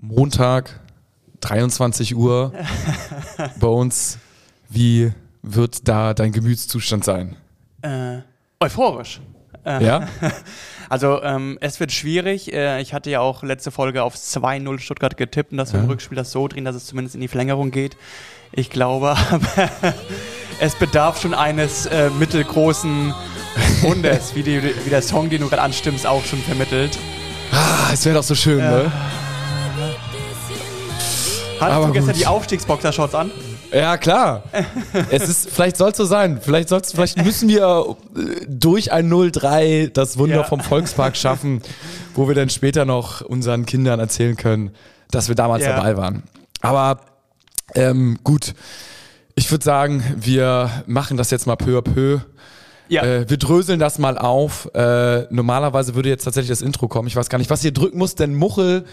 Montag, 23 Uhr. Bones, wie wird da dein Gemütszustand sein? Äh, euphorisch. Äh, Ja? Also ähm, es wird schwierig. Äh, ich hatte ja auch letzte Folge auf 2-0 Stuttgart getippt und dass wir Ja. im Rückspiel das so drehen, dass es zumindest in die Verlängerung geht. Ich glaube es bedarf schon eines äh, mittelgroßen Wunders, wie, die, wie der Song, den du gerade anstimmst, auch schon vermittelt. Ah, es wäre doch so schön, ne? Hattest Aber du gestern gut. die Aufstiegsboxershorts an? Ja, klar. es ist, vielleicht soll es so sein. Vielleicht, soll's, vielleicht müssen wir äh, durch ein 0-3 das Wunder Ja. vom Volkspark schaffen, wo wir dann später noch unseren Kindern erzählen können, dass wir damals Ja. dabei waren. Aber ähm, gut, ich würde sagen, wir machen das jetzt mal peu à peu. Ja. Äh, wir dröseln das mal auf. Äh, normalerweise würde jetzt tatsächlich das Intro kommen. Ich weiß gar nicht, was ihr drücken muss, denn Muchel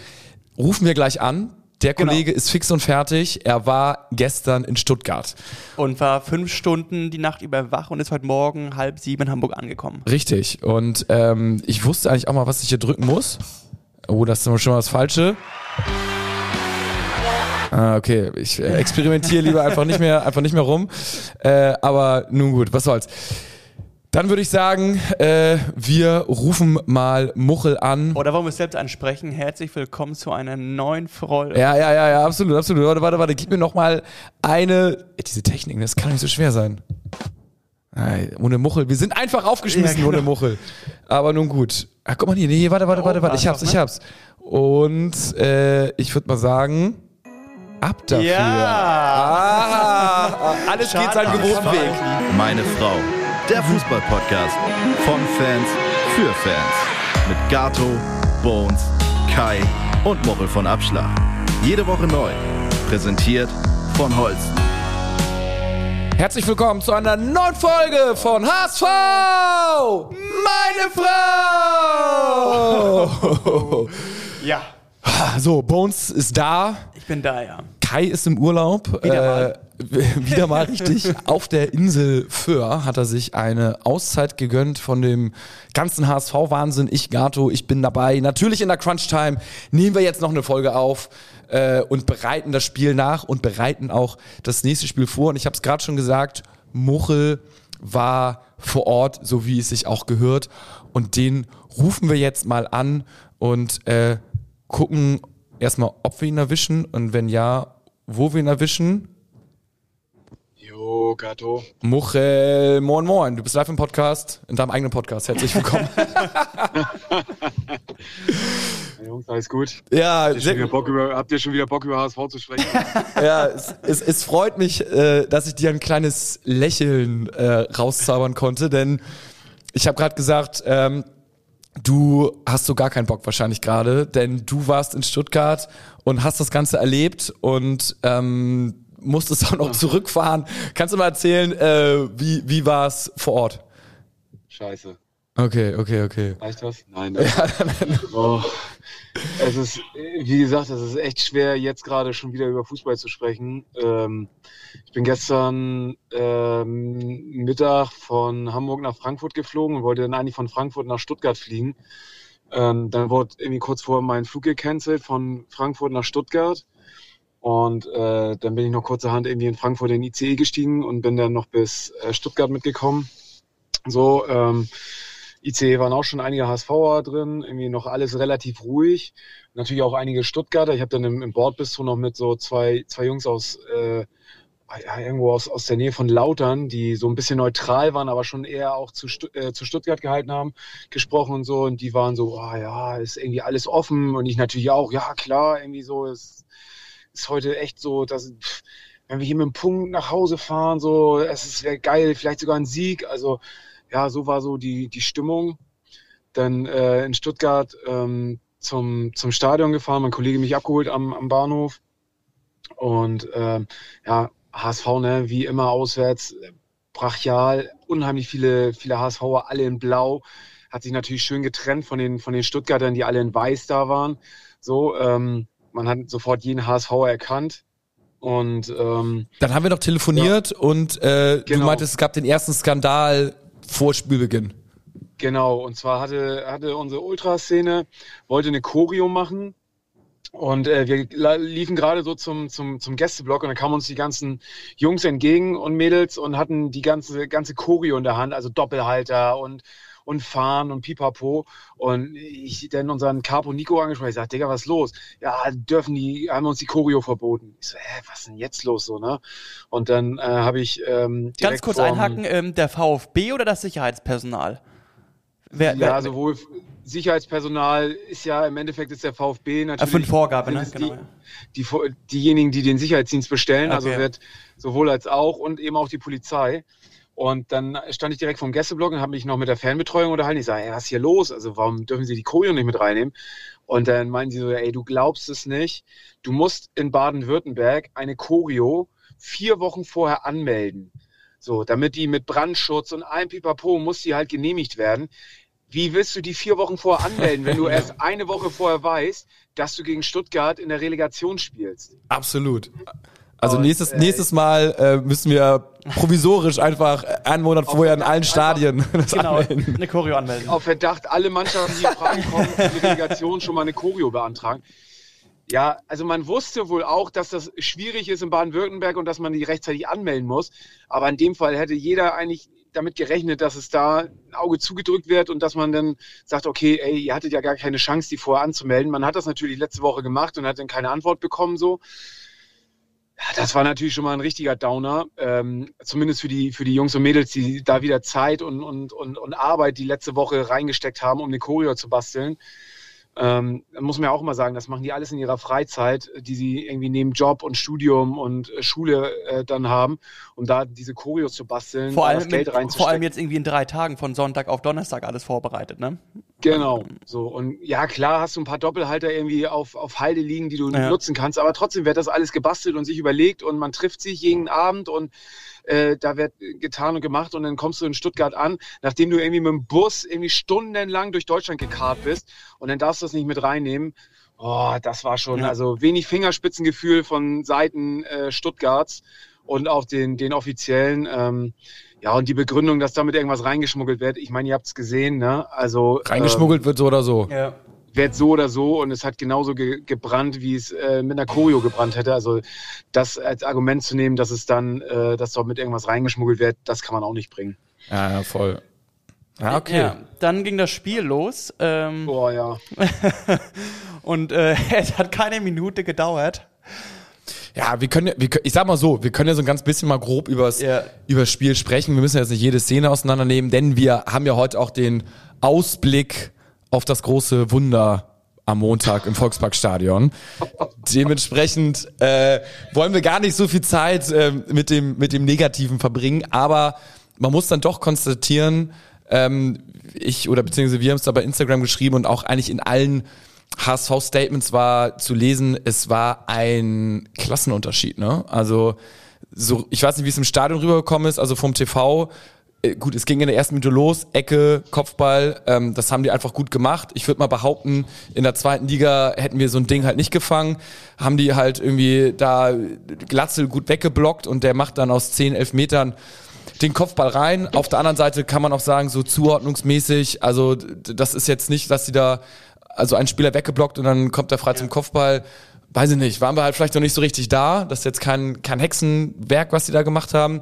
rufen wir gleich an. Der Genau. Kollege ist fix und fertig. Er war gestern in Stuttgart. Und war fünf Stunden die Nacht über wach und ist heute Morgen halb sieben in Hamburg angekommen. Richtig. Und ähm, ich wusste eigentlich auch mal, was ich hier drücken muss. Oh, das ist schon mal das Falsche. Ah, okay. Ich äh, experimentiere lieber einfach nicht mehr, einfach nicht mehr rum. Äh, aber nun gut, was soll's. Dann würde ich sagen, äh, wir rufen mal Muchel an. Oder wollen wir es selbst ansprechen? Herzlich willkommen zu einer neuen Folge. Ja, ja, ja, ja, absolut, absolut. Warte, warte, warte, gib mir noch mal eine. Diese Technik, das kann nicht so schwer sein. Nein, ohne Muchel. Wir sind einfach aufgeschmissen Ja, genau. ohne Muchel. Aber nun gut. Ach, guck mal hier. Nee, warte, warte, warte, oben warte. Ich hab's, ich ne? hab's. Und äh, ich würde mal sagen, ab dafür. Ja. Ah, alles geht seinen Schade. gewohnten Weg. Meine Frau. Der Fußball-Podcast von Fans für Fans. Mit Gato, Bones, Kai und Mochel von Abschlag. Jede Woche neu. Präsentiert von Holsten. Herzlich willkommen zu einer neuen Folge von HSV! Meine Frau! Ja, So, Bones ist da. ich bin da, ja. Kai ist im Urlaub. Wieder mal. Äh, wieder mal richtig. Auf der Insel Föhr hat er sich eine Auszeit gegönnt von dem ganzen HSV-Wahnsinn. Ich, Gato, ich bin dabei. Natürlich in der Crunch-Time nehmen wir jetzt noch eine Folge auf äh, und bereiten das Spiel nach und bereiten auch das nächste Spiel vor. Und ich habe es gerade schon gesagt, Muchel war vor Ort, so wie es sich auch gehört. Und den rufen wir jetzt mal an und äh, gucken erstmal, ob wir ihn erwischen und wenn ja, wo wir ihn erwischen. Jo, Gato. Muchel, moin moin, du bist live im Podcast, in deinem eigenen Podcast. Herzlich willkommen. Jungs, alles gut? ja, Habt ihr, schon sehr, wieder Bock über, habt ihr schon wieder Bock über HSV zu sprechen? ja es, es, es freut mich, äh, dass ich dir ein kleines Lächeln äh, rauszaubern konnte, denn ich habe gerade gesagt, ähm, du hast so gar keinen Bock wahrscheinlich gerade, denn du warst in Stuttgart und hast das Ganze erlebt und ähm, musstest auch noch zurückfahren. Kannst du mal erzählen, äh, wie, wie war es vor Ort? Scheiße. Okay, okay, okay. Reicht das? Nein. nein. Oh. Es ist, wie gesagt, es ist echt schwer, jetzt gerade schon wieder über Fußball zu sprechen. Ähm, ich bin gestern ähm, Mittag von Hamburg nach Frankfurt geflogen und wollte dann eigentlich von Frankfurt nach Stuttgart fliegen. Ähm, dann wurde irgendwie kurz vorher mein Flug gecancelt von Frankfurt nach Stuttgart. Und äh, dann bin ich noch kurzerhand irgendwie in Frankfurt in ICE gestiegen und bin dann noch bis äh, Stuttgart mitgekommen. So, ähm, ICE waren auch schon einige HSVer drin, irgendwie noch alles relativ ruhig. Natürlich auch einige Stuttgarter. Ich habe dann im, im Bordbistro noch mit so zwei, zwei Jungs aus, äh, irgendwo aus, aus der Nähe von Lautern, die so ein bisschen neutral waren, aber schon eher auch zu, äh, zu Stuttgart gehalten haben, gesprochen und so. Und die waren so, ah ja, ist irgendwie alles offen. Und ich natürlich auch, ja klar, irgendwie so, es ist heute echt so, dass pff, wenn wir hier mit einem Punkt nach Hause fahren, so, es ist wäre geil, vielleicht sogar ein Sieg. Also ja, so war so die, die Stimmung. Dann äh, in Stuttgart ähm, zum, zum Stadion gefahren, mein Kollege mich abgeholt am, am Bahnhof. Und ähm, ja, HSV, ne, wie immer auswärts, äh, brachial, unheimlich viele, viele HSVer, alle in Blau. Hat sich natürlich schön getrennt von den, von den Stuttgartern, die alle in Weiß da waren. So, ähm, man hat sofort jeden HSVer erkannt. Und ähm, Dann haben wir noch telefoniert und äh, du Genau. meintest, es gab den ersten Skandal vor Spielbeginn. Genau, und zwar hatte, hatte unsere Ultraszene, wollte eine Choreo machen Und äh, wir liefen gerade so zum, zum, zum Gästeblock und dann kamen uns die ganzen Jungs entgegen und Mädels und hatten die ganze, ganze Choreo in der Hand, also Doppelhalter und, und Fahren und Pipapo. Und ich dann unseren Capo Nico angesprochen, ich sag, Digga, was ist los? Ja, dürfen die, haben uns die Choreo verboten. Ich so, hä, was ist denn jetzt los so, ne? Und dann äh, habe ich ähm, Ganz kurz einhaken, ähm, der VfB oder das Sicherheitspersonal? Wer, Ja, wer, sowohl Sicherheitspersonal ist ja im Endeffekt ist der VfB natürlich. äh, für eine Vorgabe, ne? Genau. Die, die, diejenigen, die den Sicherheitsdienst bestellen, also Okay. wird sowohl als auch und eben auch die Polizei. Und dann stand ich direkt vom Gästeblock und habe mich noch mit der Fanbetreuung unterhalten. Ich sage, ey, was ist hier los? Also warum dürfen Sie die Choreo nicht mit reinnehmen? Und dann meinen sie so, ey, du glaubst es nicht. Du musst in Baden-Württemberg eine Choreo vier Wochen vorher anmelden. So, damit die mit Brandschutz und allem Pipapo muss die halt genehmigt werden. Wie willst du die vier Wochen vorher anmelden, wenn du erst eine Woche vorher weißt, dass du gegen Stuttgart in der Relegation spielst? Absolut. Also Und, nächstes, äh, nächstes Mal äh, müssen wir provisorisch einfach einen Monat vorher in allen Stadien das Genau, anmelden. eine Choreo anmelden. Auf Verdacht, alle Mannschaften, die in Frage kommen, für die Relegation schon mal eine Choreo beantragen. Ja, also man wusste wohl auch, dass das schwierig ist in Baden-Württemberg und dass man die rechtzeitig anmelden muss. Aber in dem Fall hätte jeder eigentlich damit gerechnet, dass es da ein Auge zugedrückt wird und dass man dann sagt, okay, ey, ihr hattet ja gar keine Chance, die vorher anzumelden. Man hat das natürlich letzte Woche gemacht und hat dann keine Antwort bekommen so. Ja, das war natürlich schon mal ein richtiger Downer, ähm, zumindest für die, für die Jungs und Mädels, die da wieder Zeit und, und, und, und Arbeit die letzte Woche reingesteckt haben, um eine Choreo zu basteln. Ähm, muss man ja auch mal sagen, das machen die alles in ihrer Freizeit, die sie irgendwie neben Job und Studium und äh, Schule äh, dann haben, um da diese Choreos zu basteln, Vor allem, das Geld mit, vor allem jetzt irgendwie in drei Tagen von Sonntag auf Donnerstag alles vorbereitet, ne? Genau, so. Und ja, klar hast du ein paar Doppelhalter irgendwie auf, auf Halde liegen, die du Ja. nutzen kannst, aber trotzdem wird das alles gebastelt und sich überlegt und man trifft sich jeden Abend und äh, da wird getan und gemacht und dann kommst du in Stuttgart an, nachdem du irgendwie mit dem Bus irgendwie stundenlang durch Deutschland gekarrt bist und dann darfst du das nicht mit reinnehmen. Oh, das war schon, Ja. also wenig Fingerspitzengefühl von Seiten äh, Stuttgarts und auch den, den Offiziellen. Ähm, ja, und die Begründung, dass damit irgendwas reingeschmuggelt wird, ich meine, ihr habt es gesehen, ne? Also Reingeschmuggelt wird so oder so. Ja. Wird so oder so und es hat genauso ge gebrannt, wie es äh, mit einer Choreo gebrannt hätte. Also das als Argument zu nehmen, dass es dann, äh, dass dort mit irgendwas reingeschmuggelt wird, das kann man auch nicht bringen. Ja, ja, voll. Ja, okay. Ja, dann ging das Spiel los ähm, Boah, ja. und äh, es hat keine Minute gedauert. Ja, wir können, wir, ich sag mal so, wir können ja so ein ganz bisschen mal grob übers, Ja. übers Spiel sprechen. Wir müssen jetzt nicht jede Szene auseinandernehmen, denn wir haben ja heute auch den Ausblick auf das große Wunder am Montag im Volksparkstadion. Dementsprechend äh, wollen wir gar nicht so viel Zeit äh, mit, dem, mit dem Negativen verbringen, aber man muss dann doch konstatieren, ähm, ich oder beziehungsweise wir haben es da bei Instagram geschrieben und auch eigentlich in allen HSV-Statements war zu lesen, es war ein Klassenunterschied, ne? Also, so, ich weiß nicht, wie es im Stadion rübergekommen ist, also vom TV. Äh, Gut, es ging in der ersten Minute los, Ecke, Kopfball, ähm, das haben die einfach gut gemacht. Ich würde mal behaupten, in der zweiten Liga hätten wir so ein Ding halt nicht gefangen, haben die halt irgendwie da Glatzel gut weggeblockt und der macht dann aus 10, 11 Metern den Kopfball rein. Auf der anderen Seite kann man auch sagen, so zuordnungsmäßig, also das ist jetzt nicht, dass sie da also ein Spieler weggeblockt und dann kommt er frei zum Kopfball. Weiß ich nicht, waren wir halt vielleicht noch nicht so richtig da. Das ist jetzt kein, kein Hexenwerk, was die da gemacht haben.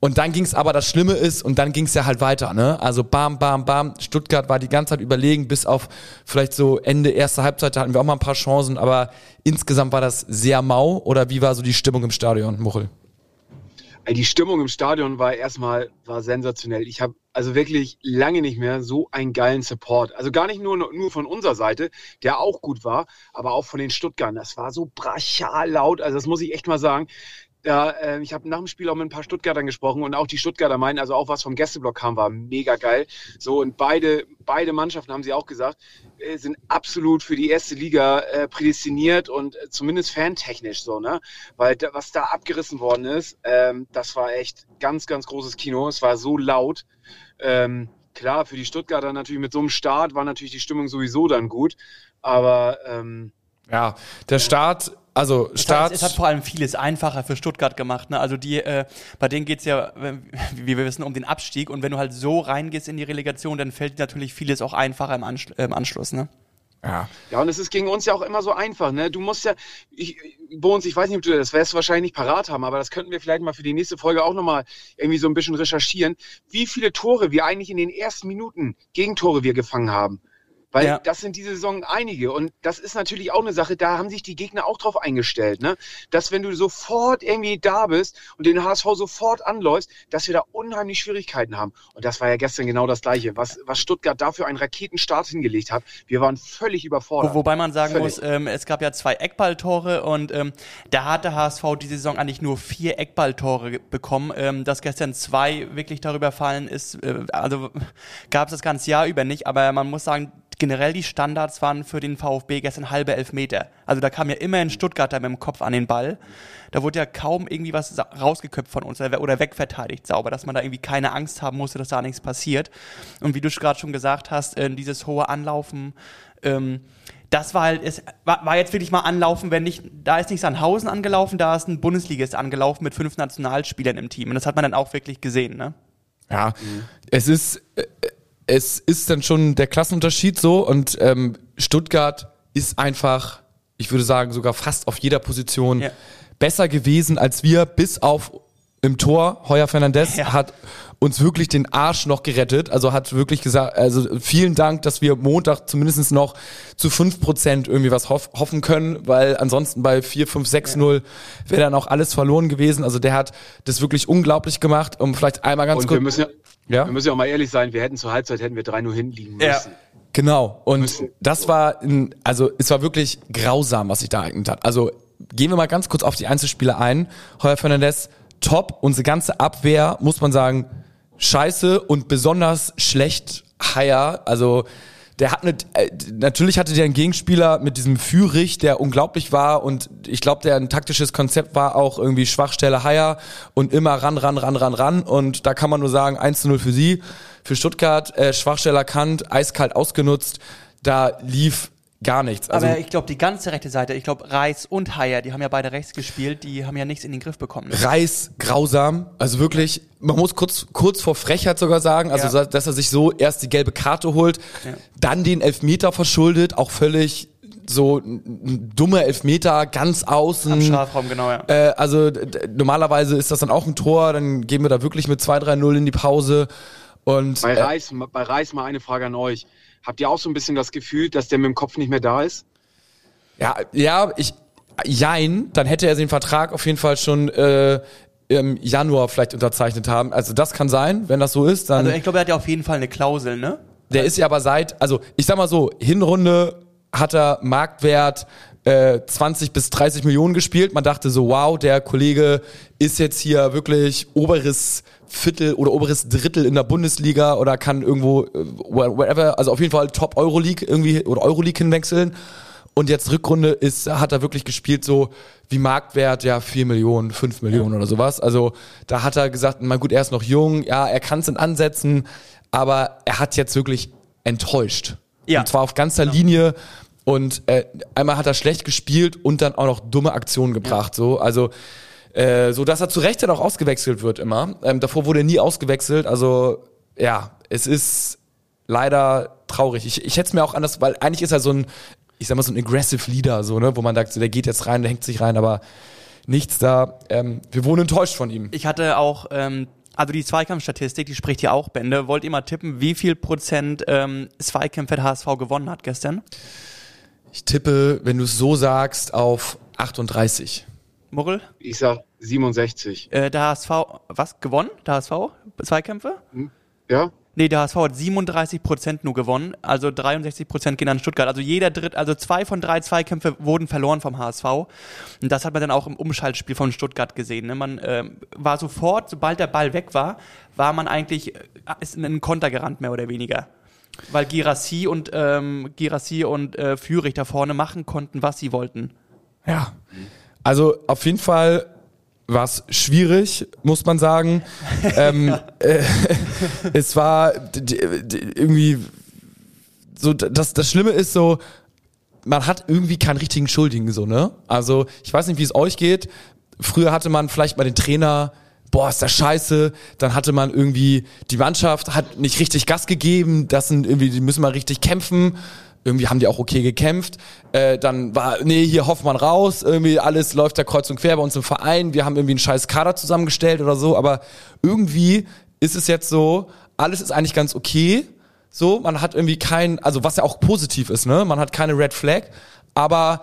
Und dann ging's aber, das Schlimme ist, und dann ging's ja halt weiter, ne? Also bam, bam, bam. Stuttgart war die ganze Zeit überlegen, bis auf vielleicht so Ende erster Halbzeit, da hatten wir auch mal ein paar Chancen, aber insgesamt war das sehr mau. Oder wie war so die Stimmung im Stadion, Muchel? Ey, Die Stimmung im Stadion war erstmal war sensationell. Ich habe also wirklich lange nicht mehr so einen geilen Support. Also gar nicht nur, nur von unserer Seite, der auch gut war, aber auch von den Stuttgartern. Das war so brachial laut. Also das muss ich echt mal sagen. Da, äh, ich habe nach dem Spiel auch mit ein paar Stuttgartern gesprochen und auch die Stuttgarter meinen, also auch was vom Gästeblock kam, war mega geil. So und beide, beide Mannschaften haben sie auch gesagt, äh, sind absolut für die erste Liga äh, prädestiniert und äh, zumindest fantechnisch so, ne? Weil da, was da abgerissen worden ist, ähm, das war echt ganz, ganz großes Kino. Es war so laut. Ähm, klar, für die Stuttgarter natürlich mit so einem Start war natürlich die Stimmung sowieso dann gut. Aber ähm, Ja, der Start, also Es Start. hat, es hat vor allem vieles einfacher für Stuttgart gemacht. Ne? Also die, äh, bei denen geht's ja, äh, wie wir wissen, um den Abstieg. Und wenn du halt so reingehst in die Relegation, dann fällt dir natürlich vieles auch einfacher im, Anschl im Anschluss. Ne? Ja. Ja, und es ist gegen uns ja auch immer so einfach, ne? Du musst ja, ich, Bones, ich weiß nicht, ob du das wirst wahrscheinlich nicht parat haben, aber das könnten wir vielleicht mal für die nächste Folge auch nochmal irgendwie so ein bisschen recherchieren, wie viele Tore wir eigentlich in den ersten Minuten Gegentore wir gefangen haben. Weil Ja. das sind diese Saison einige. Und das ist natürlich auch eine Sache, da haben sich die Gegner auch drauf eingestellt, ne? Dass wenn du sofort irgendwie da bist und den HSV sofort anläufst, dass wir da unheimlich Schwierigkeiten haben. Und das war ja gestern genau das Gleiche. Was, was Stuttgart dafür einen Raketenstart hingelegt hat, wir waren völlig überfordert. Wo, wobei man sagen Völlig. muss, ähm, es gab ja zwei Eckballtore und ähm, da hat der HSV diese Saison eigentlich nur vier Eckballtore bekommen. Ähm, dass gestern zwei wirklich darüber fallen ist, äh, also gab es das ganze Jahr über nicht, aber man muss sagen, generell die Standards waren für den VfB gestern halbe Elfmeter. Also da kam ja immer ein Stuttgarter mit dem Kopf an den Ball. Da wurde ja kaum irgendwie was rausgeköpft von uns oder wegverteidigt sauber, dass man da irgendwie keine Angst haben musste, dass da nichts passiert. Und wie du gerade schon gesagt hast, äh, dieses hohe Anlaufen, ähm, das war halt, es war, jetzt wirklich mal anlaufen, wenn nicht, da ist nicht Sandhausen angelaufen, da ist ein Bundesligist angelaufen mit fünf Nationalspielern im Team. Und das hat man dann auch wirklich gesehen, ne? Ja, es ist, äh, es ist dann schon der Klassenunterschied so und ähm, Stuttgart ist einfach, ich würde sagen, sogar fast auf jeder Position Ja. besser gewesen als wir, bis auf im Tor. Heuer Fernandez Ja. hat uns wirklich den Arsch noch gerettet. Also hat wirklich gesagt, also vielen Dank, dass wir Montag zumindest noch zu 5% irgendwie was hoff, hoffen können, weil ansonsten bei 4, 5, 6, 0 wäre dann auch alles verloren gewesen. Also der hat das wirklich unglaublich gemacht. Um vielleicht einmal ganz Und kurz. wir müssen, ja, Ja? wir müssen ja auch mal ehrlich sein, wir hätten zur Halbzeit hätten wir 3-0 hinliegen Ja. müssen. Genau. Und Müssen. das war, ein, also es war wirklich grausam, was sich da ereignet hat. Also gehen wir mal ganz kurz auf die Einzelspiele ein. Heuer Fernandez, top. Unsere ganze Abwehr, muss man sagen, scheiße und besonders schlecht Haier. Also der hat eine, äh, natürlich hatte der einen Gegenspieler mit diesem Führich, der unglaublich war und ich glaube, der ein taktisches Konzept war auch irgendwie Schwachstelle Haier und immer ran, ran, ran, ran, ran und da kann man nur sagen 1 zu 0 für sie. Für Stuttgart, äh, Schwachstelle erkannt, eiskalt ausgenutzt, da lief gar nichts. Also, Aber ich glaube, die ganze rechte Seite, ich glaube, Reis und Haier, die haben ja beide rechts gespielt, die haben ja nichts in den Griff bekommen. Reis grausam, also wirklich, man muss kurz, kurz vor Frechheit sogar sagen, also Ja. dass er sich so erst die gelbe Karte holt, Ja. dann den Elfmeter verschuldet, auch völlig so ein dummer Elfmeter, ganz außen. Am Strafraum, genau, ja. Äh, also normalerweise ist das dann auch ein Tor, dann gehen wir da wirklich mit 2-3-0 in die Pause. Und Bei äh, Reis, bei Reis mal eine Frage an euch. Habt ihr auch so ein bisschen das Gefühl, dass der mit dem Kopf nicht mehr da ist? Ja, ja, ich, jein, dann hätte er den Vertrag auf jeden Fall schon äh, im Januar vielleicht unterzeichnet haben. Also das kann sein, wenn das so ist, dann. Also ich glaube, er hat ja auf jeden Fall eine Klausel, ne? der ist ja aber seit, also ich sag mal so, Hinrunde hat er Marktwert äh, 20 bis 30 Millionen gespielt. Man dachte so, wow, der Kollege ist jetzt hier wirklich oberes Viertel oder oberes Drittel in der Bundesliga oder kann irgendwo, äh, whatever, also auf jeden Fall Top Euroleague irgendwie oder Euroleague hinwechseln. Und jetzt Rückrunde ist, hat er wirklich gespielt so wie Marktwert, ja, 4 Millionen, 5 Millionen oder sowas. Also da hat er gesagt, na gut, er ist noch jung, ja, er kann es in Ansätzen, aber er hat jetzt wirklich enttäuscht. Ja. Und zwar auf ganzer Linie. Und äh, einmal hat er schlecht gespielt und dann auch noch dumme Aktionen gebracht. So, also äh, so, dass er zu Recht dann auch ausgewechselt wird immer. Ähm, davor wurde er nie ausgewechselt. Also ja, es ist leider traurig. Ich, ich hätte es mir auch anders, weil eigentlich ist er so ein, ich sag mal so ein aggressive Leader, so ne, wo man sagt, so, der geht jetzt rein, der hängt sich rein, aber nichts da. Ähm, wir wurden enttäuscht von ihm. Ich hatte auch, ähm, also die Zweikampfstatistik, die spricht ja auch Bände. Wollt ihr mal tippen, wie viel Prozent ähm, Zweikämpfe der HSV gewonnen hat gestern? Ich tippe, wenn du es so sagst, auf 38. Murrel? Ich sag 67. Äh, der HSV, was, gewonnen? Der HSV? Zweikämpfe? Ja? Nee, der HSV hat 37 Prozent nur gewonnen, also 63 Prozent gehen an Stuttgart. Also jeder dritt, also zwei von drei Zweikämpfe wurden verloren vom HSV. Und das hat man dann auch im Umschaltspiel von Stuttgart gesehen. Ne? Man ähm, war sofort, sobald der Ball weg war, war man eigentlich äh, ist in einen Konter gerannt, mehr oder weniger. Weil Girassi und ähm, Girassi und äh, Führig da vorne machen konnten, was sie wollten. Ja. Also auf jeden Fall war es schwierig, muss man sagen. ähm, äh, es war irgendwie so, das, das Schlimme ist so, man hat irgendwie keinen richtigen Schuldigen, so, ne? Also, ich weiß nicht, wie es euch geht. Früher hatte man vielleicht mal den Trainer, boah, ist das scheiße. Dann hatte man irgendwie, die Mannschaft hat nicht richtig Gas gegeben. Das sind irgendwie, die müssen mal richtig kämpfen. irgendwie haben die auch okay gekämpft. Äh, dann war, nee, hier Hoffmann raus, irgendwie alles läuft da kreuz und quer bei uns im Verein. Wir haben irgendwie einen scheiß Kader zusammengestellt oder so, aber irgendwie ist es jetzt so, alles ist eigentlich ganz okay. So, man hat irgendwie kein, also was ja auch positiv ist, ne? Man hat keine Red Flag, aber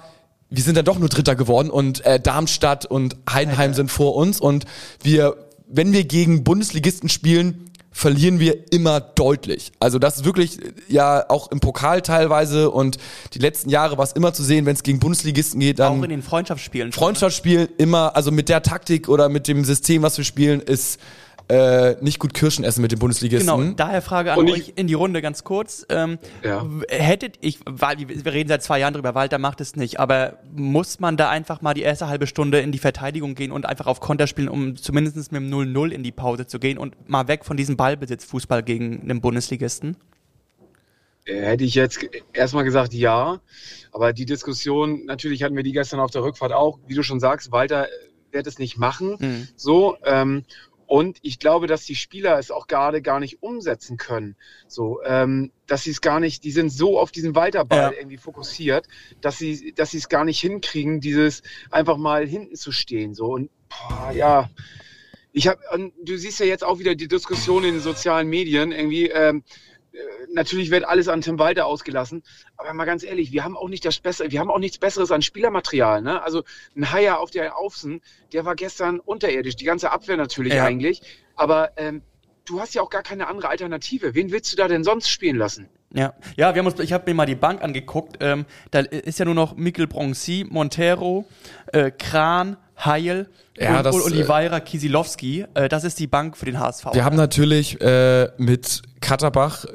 wir sind dann doch nur Dritter geworden und äh, Darmstadt und Heidenheim sind vor uns und wir, wenn wir gegen Bundesligisten spielen, verlieren wir immer deutlich. Also das ist wirklich ja auch im Pokal teilweise und die letzten Jahre war es immer zu sehen, wenn es gegen Bundesligisten geht, dann Auch in den Freundschaftsspielen. ne? Freundschaftsspiel immer, also mit der Taktik oder mit dem System, was wir spielen, ist äh, nicht gut Kirschen essen mit den Bundesligisten. Genau, daher Frage an euch in die Runde ganz kurz. Ähm, Ja. Hättet ich, weil wir reden seit zwei Jahren drüber, Walter macht es nicht, aber muss man da einfach mal die erste halbe Stunde in die Verteidigung gehen und einfach auf Konter spielen, um zumindest mit dem 0-0 in die Pause zu gehen und mal weg von diesem Ballbesitzfußball gegen einen Bundesligisten? Äh, Hätte ich jetzt erstmal gesagt, ja. Aber die Diskussion, natürlich hatten wir die gestern auf der Rückfahrt auch, wie du schon sagst, Walter äh, wird es nicht machen. Mhm. So, ähm, und ich glaube, dass die Spieler es auch gerade gar nicht umsetzen können. So, ähm, dass sie es gar nicht, die sind so auf diesen Walterball Ja. irgendwie fokussiert, dass sie, dass sie es gar nicht hinkriegen, dieses einfach mal hinten zu stehen. So und boah, ja, ich habe, du siehst ja jetzt auch wieder die Diskussion in den sozialen Medien irgendwie. Ähm, äh, natürlich wird alles an Tim Walter ausgelassen, aber mal ganz ehrlich, wir haben auch nicht das Bessere, wir haben auch nichts Besseres an Spielermaterial. Ne? Also ein Haier auf der Außen, der war gestern unterirdisch, die ganze Abwehr natürlich Ja. eigentlich, aber ähm, du hast ja auch gar keine andere Alternative. Wen willst du da denn sonst spielen lassen? Ja, ja, wir haben uns, ich habe mir mal die Bank angeguckt. Ähm, da ist ja nur noch Mikkel Bronzi, Montero, äh, Kran, Heil Ja, und, das, Oliveira Kisilowski. Äh, das ist die Bank für den HSV. Wir haben natürlich äh, mit Katterbach äh,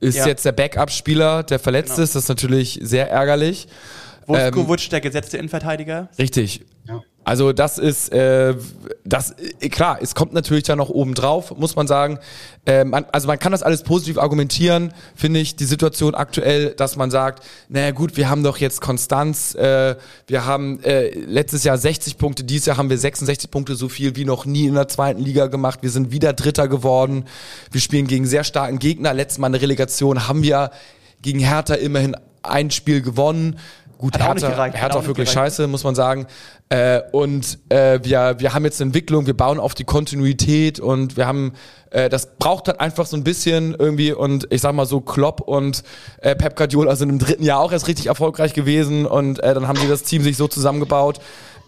ist Ja. jetzt der Backup-Spieler, der verletzt Genau. ist. Das ist natürlich sehr ärgerlich. Vuskovic, der gesetzte Innenverteidiger. Richtig. Also das ist äh, das äh, klar, es kommt natürlich da noch oben drauf, muss man sagen. Äh, man, also man kann das alles positiv argumentieren, finde ich, die Situation aktuell, dass man sagt, naja gut, wir haben doch jetzt Konstanz, äh, wir haben äh, letztes Jahr 60 Punkte, dieses Jahr haben wir 66 Punkte, so viel wie noch nie in der zweiten Liga gemacht. Wir sind wieder Dritter geworden. Wir spielen gegen sehr starken Gegner. Letztes Mal in der Relegation haben wir gegen Hertha immerhin ein Spiel gewonnen. Gut, Hat auch nicht Hertha, gereicht, Hertha auch wirklich gereicht. scheiße, muss man sagen. Äh, und äh, wir, wir haben jetzt eine Entwicklung, wir bauen auf die Kontinuität und wir haben, äh, das braucht halt einfach so ein bisschen irgendwie und ich sag mal so, Klopp und äh, Pep Guardiola sind im dritten Jahr auch erst richtig erfolgreich gewesen und äh, dann haben sie das Team sich so zusammengebaut.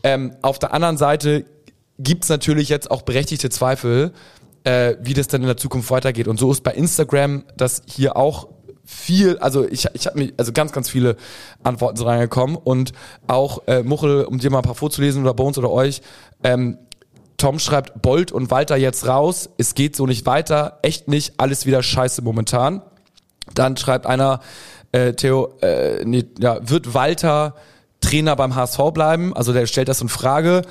Ähm, auf der anderen Seite gibt's natürlich jetzt auch berechtigte Zweifel, äh, wie das dann in der Zukunft weitergeht. Und so ist bei Instagram das hier auch viel, also ich, ich habe mir also ganz, ganz viele Antworten so reingekommen und auch äh, Muchel, um dir mal ein paar vorzulesen oder Bones oder euch, ähm, Tom schreibt Bolt und Walter jetzt raus, es geht so nicht weiter, echt nicht, alles wieder scheiße momentan. Dann schreibt einer, äh, Theo, äh, nee, ja, wird Walter Trainer beim HSV bleiben? Also der stellt das in Frage.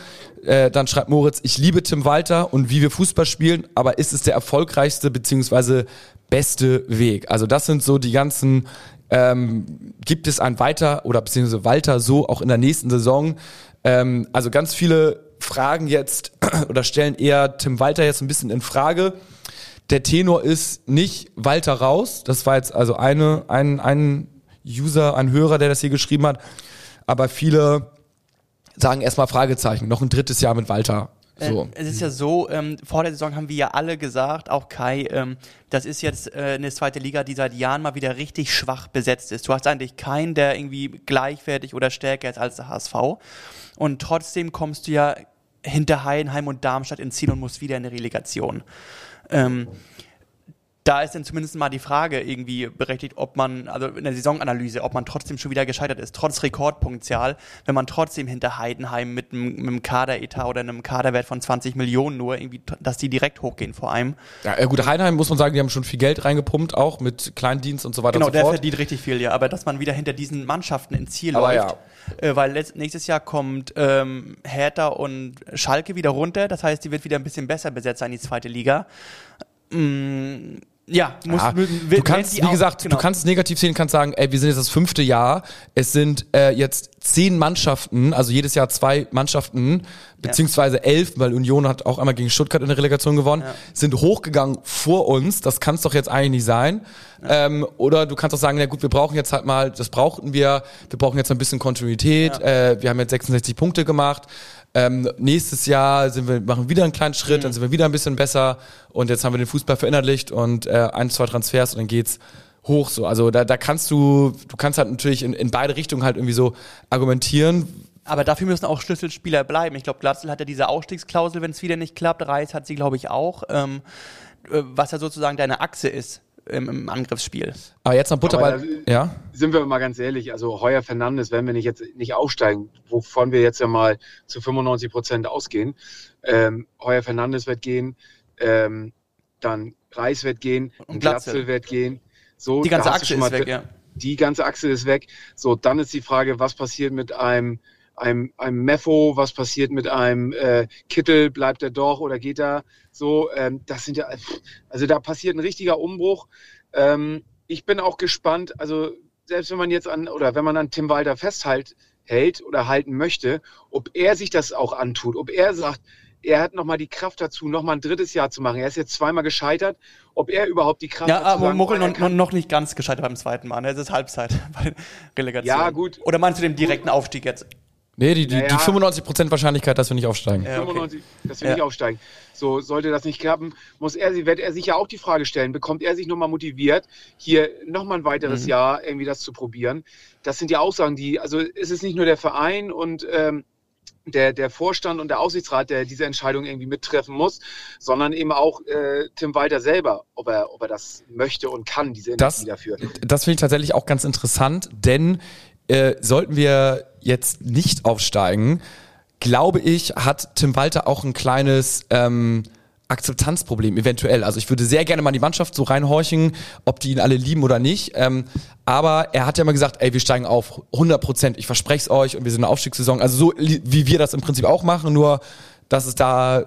Äh, dann schreibt Moritz, ich liebe Tim Walter und wie wir Fußball spielen, aber ist es der erfolgreichste beziehungsweise beste Weg? Also das sind so die ganzen, ähm, gibt es ein Weiter oder beziehungsweise Walter so auch in der nächsten Saison? Ähm, also ganz viele Fragen jetzt oder stellen eher Tim Walter jetzt ein bisschen in Frage der Tenor ist nicht Walter raus. Das war jetzt also eine, ein, ein User, ein Hörer, der das hier geschrieben hat. Aber viele sagen erstmal Fragezeichen. Noch ein drittes Jahr mit Walter. So. Äh, es ist ja so, ähm, vor der Saison haben wir ja alle gesagt, auch Kai, ähm, das ist jetzt äh, eine zweite Liga, die seit Jahren mal wieder richtig schwach besetzt ist. Du hast eigentlich keinen, der irgendwie gleichwertig oder stärker ist als der HSV. Und trotzdem kommst du ja hinter Heidenheim und Darmstadt ins Ziel und musst wieder in eine Relegation. Ähm, da ist dann zumindest mal die Frage irgendwie berechtigt, ob man, also in der Saisonanalyse, ob man trotzdem schon wieder gescheitert ist, trotz Rekordpunktzahl, wenn man trotzdem hinter Heidenheim mit einem, mit einem Kaderetat oder einem Kaderwert von 20 Millionen nur irgendwie, dass die direkt hochgehen vor allem. Ja, gut, Heidenheim muss man sagen, die haben schon viel Geld reingepumpt, auch mit Kleindienst und so weiter Genau, und so der fort. verdient richtig viel, ja, aber dass man wieder hinter diesen Mannschaften ins Ziel Aber läuft. Äh, weil letzt, nächstes Jahr kommt ähm, Hertha und Schalke wieder runter, das heißt, die wird wieder ein bisschen besser besetzt sein, die zweite Liga. Mm, Ja, muss, Ja, will- du kannst, wie auch- gesagt, genau. du kannst es negativ sehen, kannst sagen, ey, wir sind jetzt das fünfte Jahr, es sind äh, jetzt zehn Mannschaften, also jedes Jahr zwei Mannschaften, beziehungsweise elf, weil Union hat auch einmal gegen Stuttgart in der Relegation gewonnen, sind hochgegangen vor uns, das kann es doch jetzt eigentlich nicht sein. Ähm, oder du kannst auch sagen, na gut, wir brauchen jetzt halt mal, das brauchten wir, wir brauchen jetzt ein bisschen Kontinuität, äh, wir haben jetzt 66 Punkte gemacht, ähm, nächstes Jahr sind wir, machen wieder einen kleinen Schritt, dann sind wir wieder ein bisschen besser und jetzt haben wir den Fußball verinnerlicht und äh, ein, zwei Transfers und dann geht's hoch so. Also da, da kannst du, du kannst halt natürlich in, in beide Richtungen halt irgendwie so argumentieren. Aber dafür müssen auch Schlüsselspieler bleiben. Ich glaube, Glatzel hat ja diese Ausstiegsklausel, wenn es wieder nicht klappt. Reis hat sie, glaube ich, auch. Ähm, äh, was ja sozusagen deine Achse ist im, im Angriffsspiel. Aber jetzt noch Butterball. Aber ja. sind wir mal ganz ehrlich, also Heuer Fernandes, wenn wir nicht jetzt nicht aufsteigen, wovon wir jetzt ja mal zu 95 Prozent ausgehen, ähm, Heuer Fernandes wird gehen, ähm, dann Reis wird gehen, Und Glatzel. Wird gehen. So, Die ganze Achse ist weg, ja. Die ganze Achse ist weg. So, dann ist die Frage, was passiert mit einem einem, einem Meffo, was passiert mit einem äh, Kittel, bleibt er doch oder geht er? So, ähm, das sind ja, also da passiert ein richtiger Umbruch. Ähm, ich bin auch gespannt, also selbst wenn man jetzt an, oder wenn man an Tim Walter festhält, hält oder halten möchte, ob er sich das auch antut, ob er sagt, er hat nochmal die Kraft dazu, nochmal ein drittes Jahr zu machen. Er ist jetzt zweimal gescheitert, ob er überhaupt die Kraft Ja, dazu aber sagen, Muchel er noch, noch nicht ganz gescheitert beim zweiten Mal. Ne? Es ist Halbzeit bei der Relegation. Ja, gut. Oder meinst du den direkten Aufstieg jetzt? Nee, die, die, Naja. die 95% Wahrscheinlichkeit, dass wir nicht aufsteigen. Ja, okay. 95, dass wir Ja. nicht aufsteigen. So, sollte das nicht klappen, muss er, wird er sich ja auch die Frage stellen, bekommt er sich nochmal motiviert, hier nochmal ein weiteres Mhm. Jahr irgendwie das zu probieren? Das sind ja Aussagen, die, also es ist nicht nur der Verein und ähm, der, der Vorstand und der Aufsichtsrat, der diese Entscheidung irgendwie mittreffen muss, sondern eben auch äh, Tim Walter selber, ob er, ob er das möchte und kann, diese Das- Energie dafür. das finde ich tatsächlich auch ganz interessant, denn äh, sollten wir jetzt nicht aufsteigen, glaube ich, hat Tim Walter auch ein kleines ähm, Akzeptanzproblem, eventuell. Also ich würde sehr gerne mal in die Mannschaft so reinhorchen, ob die ihn alle lieben oder nicht. Ähm, aber er hat ja mal gesagt, ey, wir steigen auf 100 Prozent, ich verspreche es euch und wir sind in der Aufstiegssaison. Also so wie wir das im Prinzip auch machen, nur dass es da äh,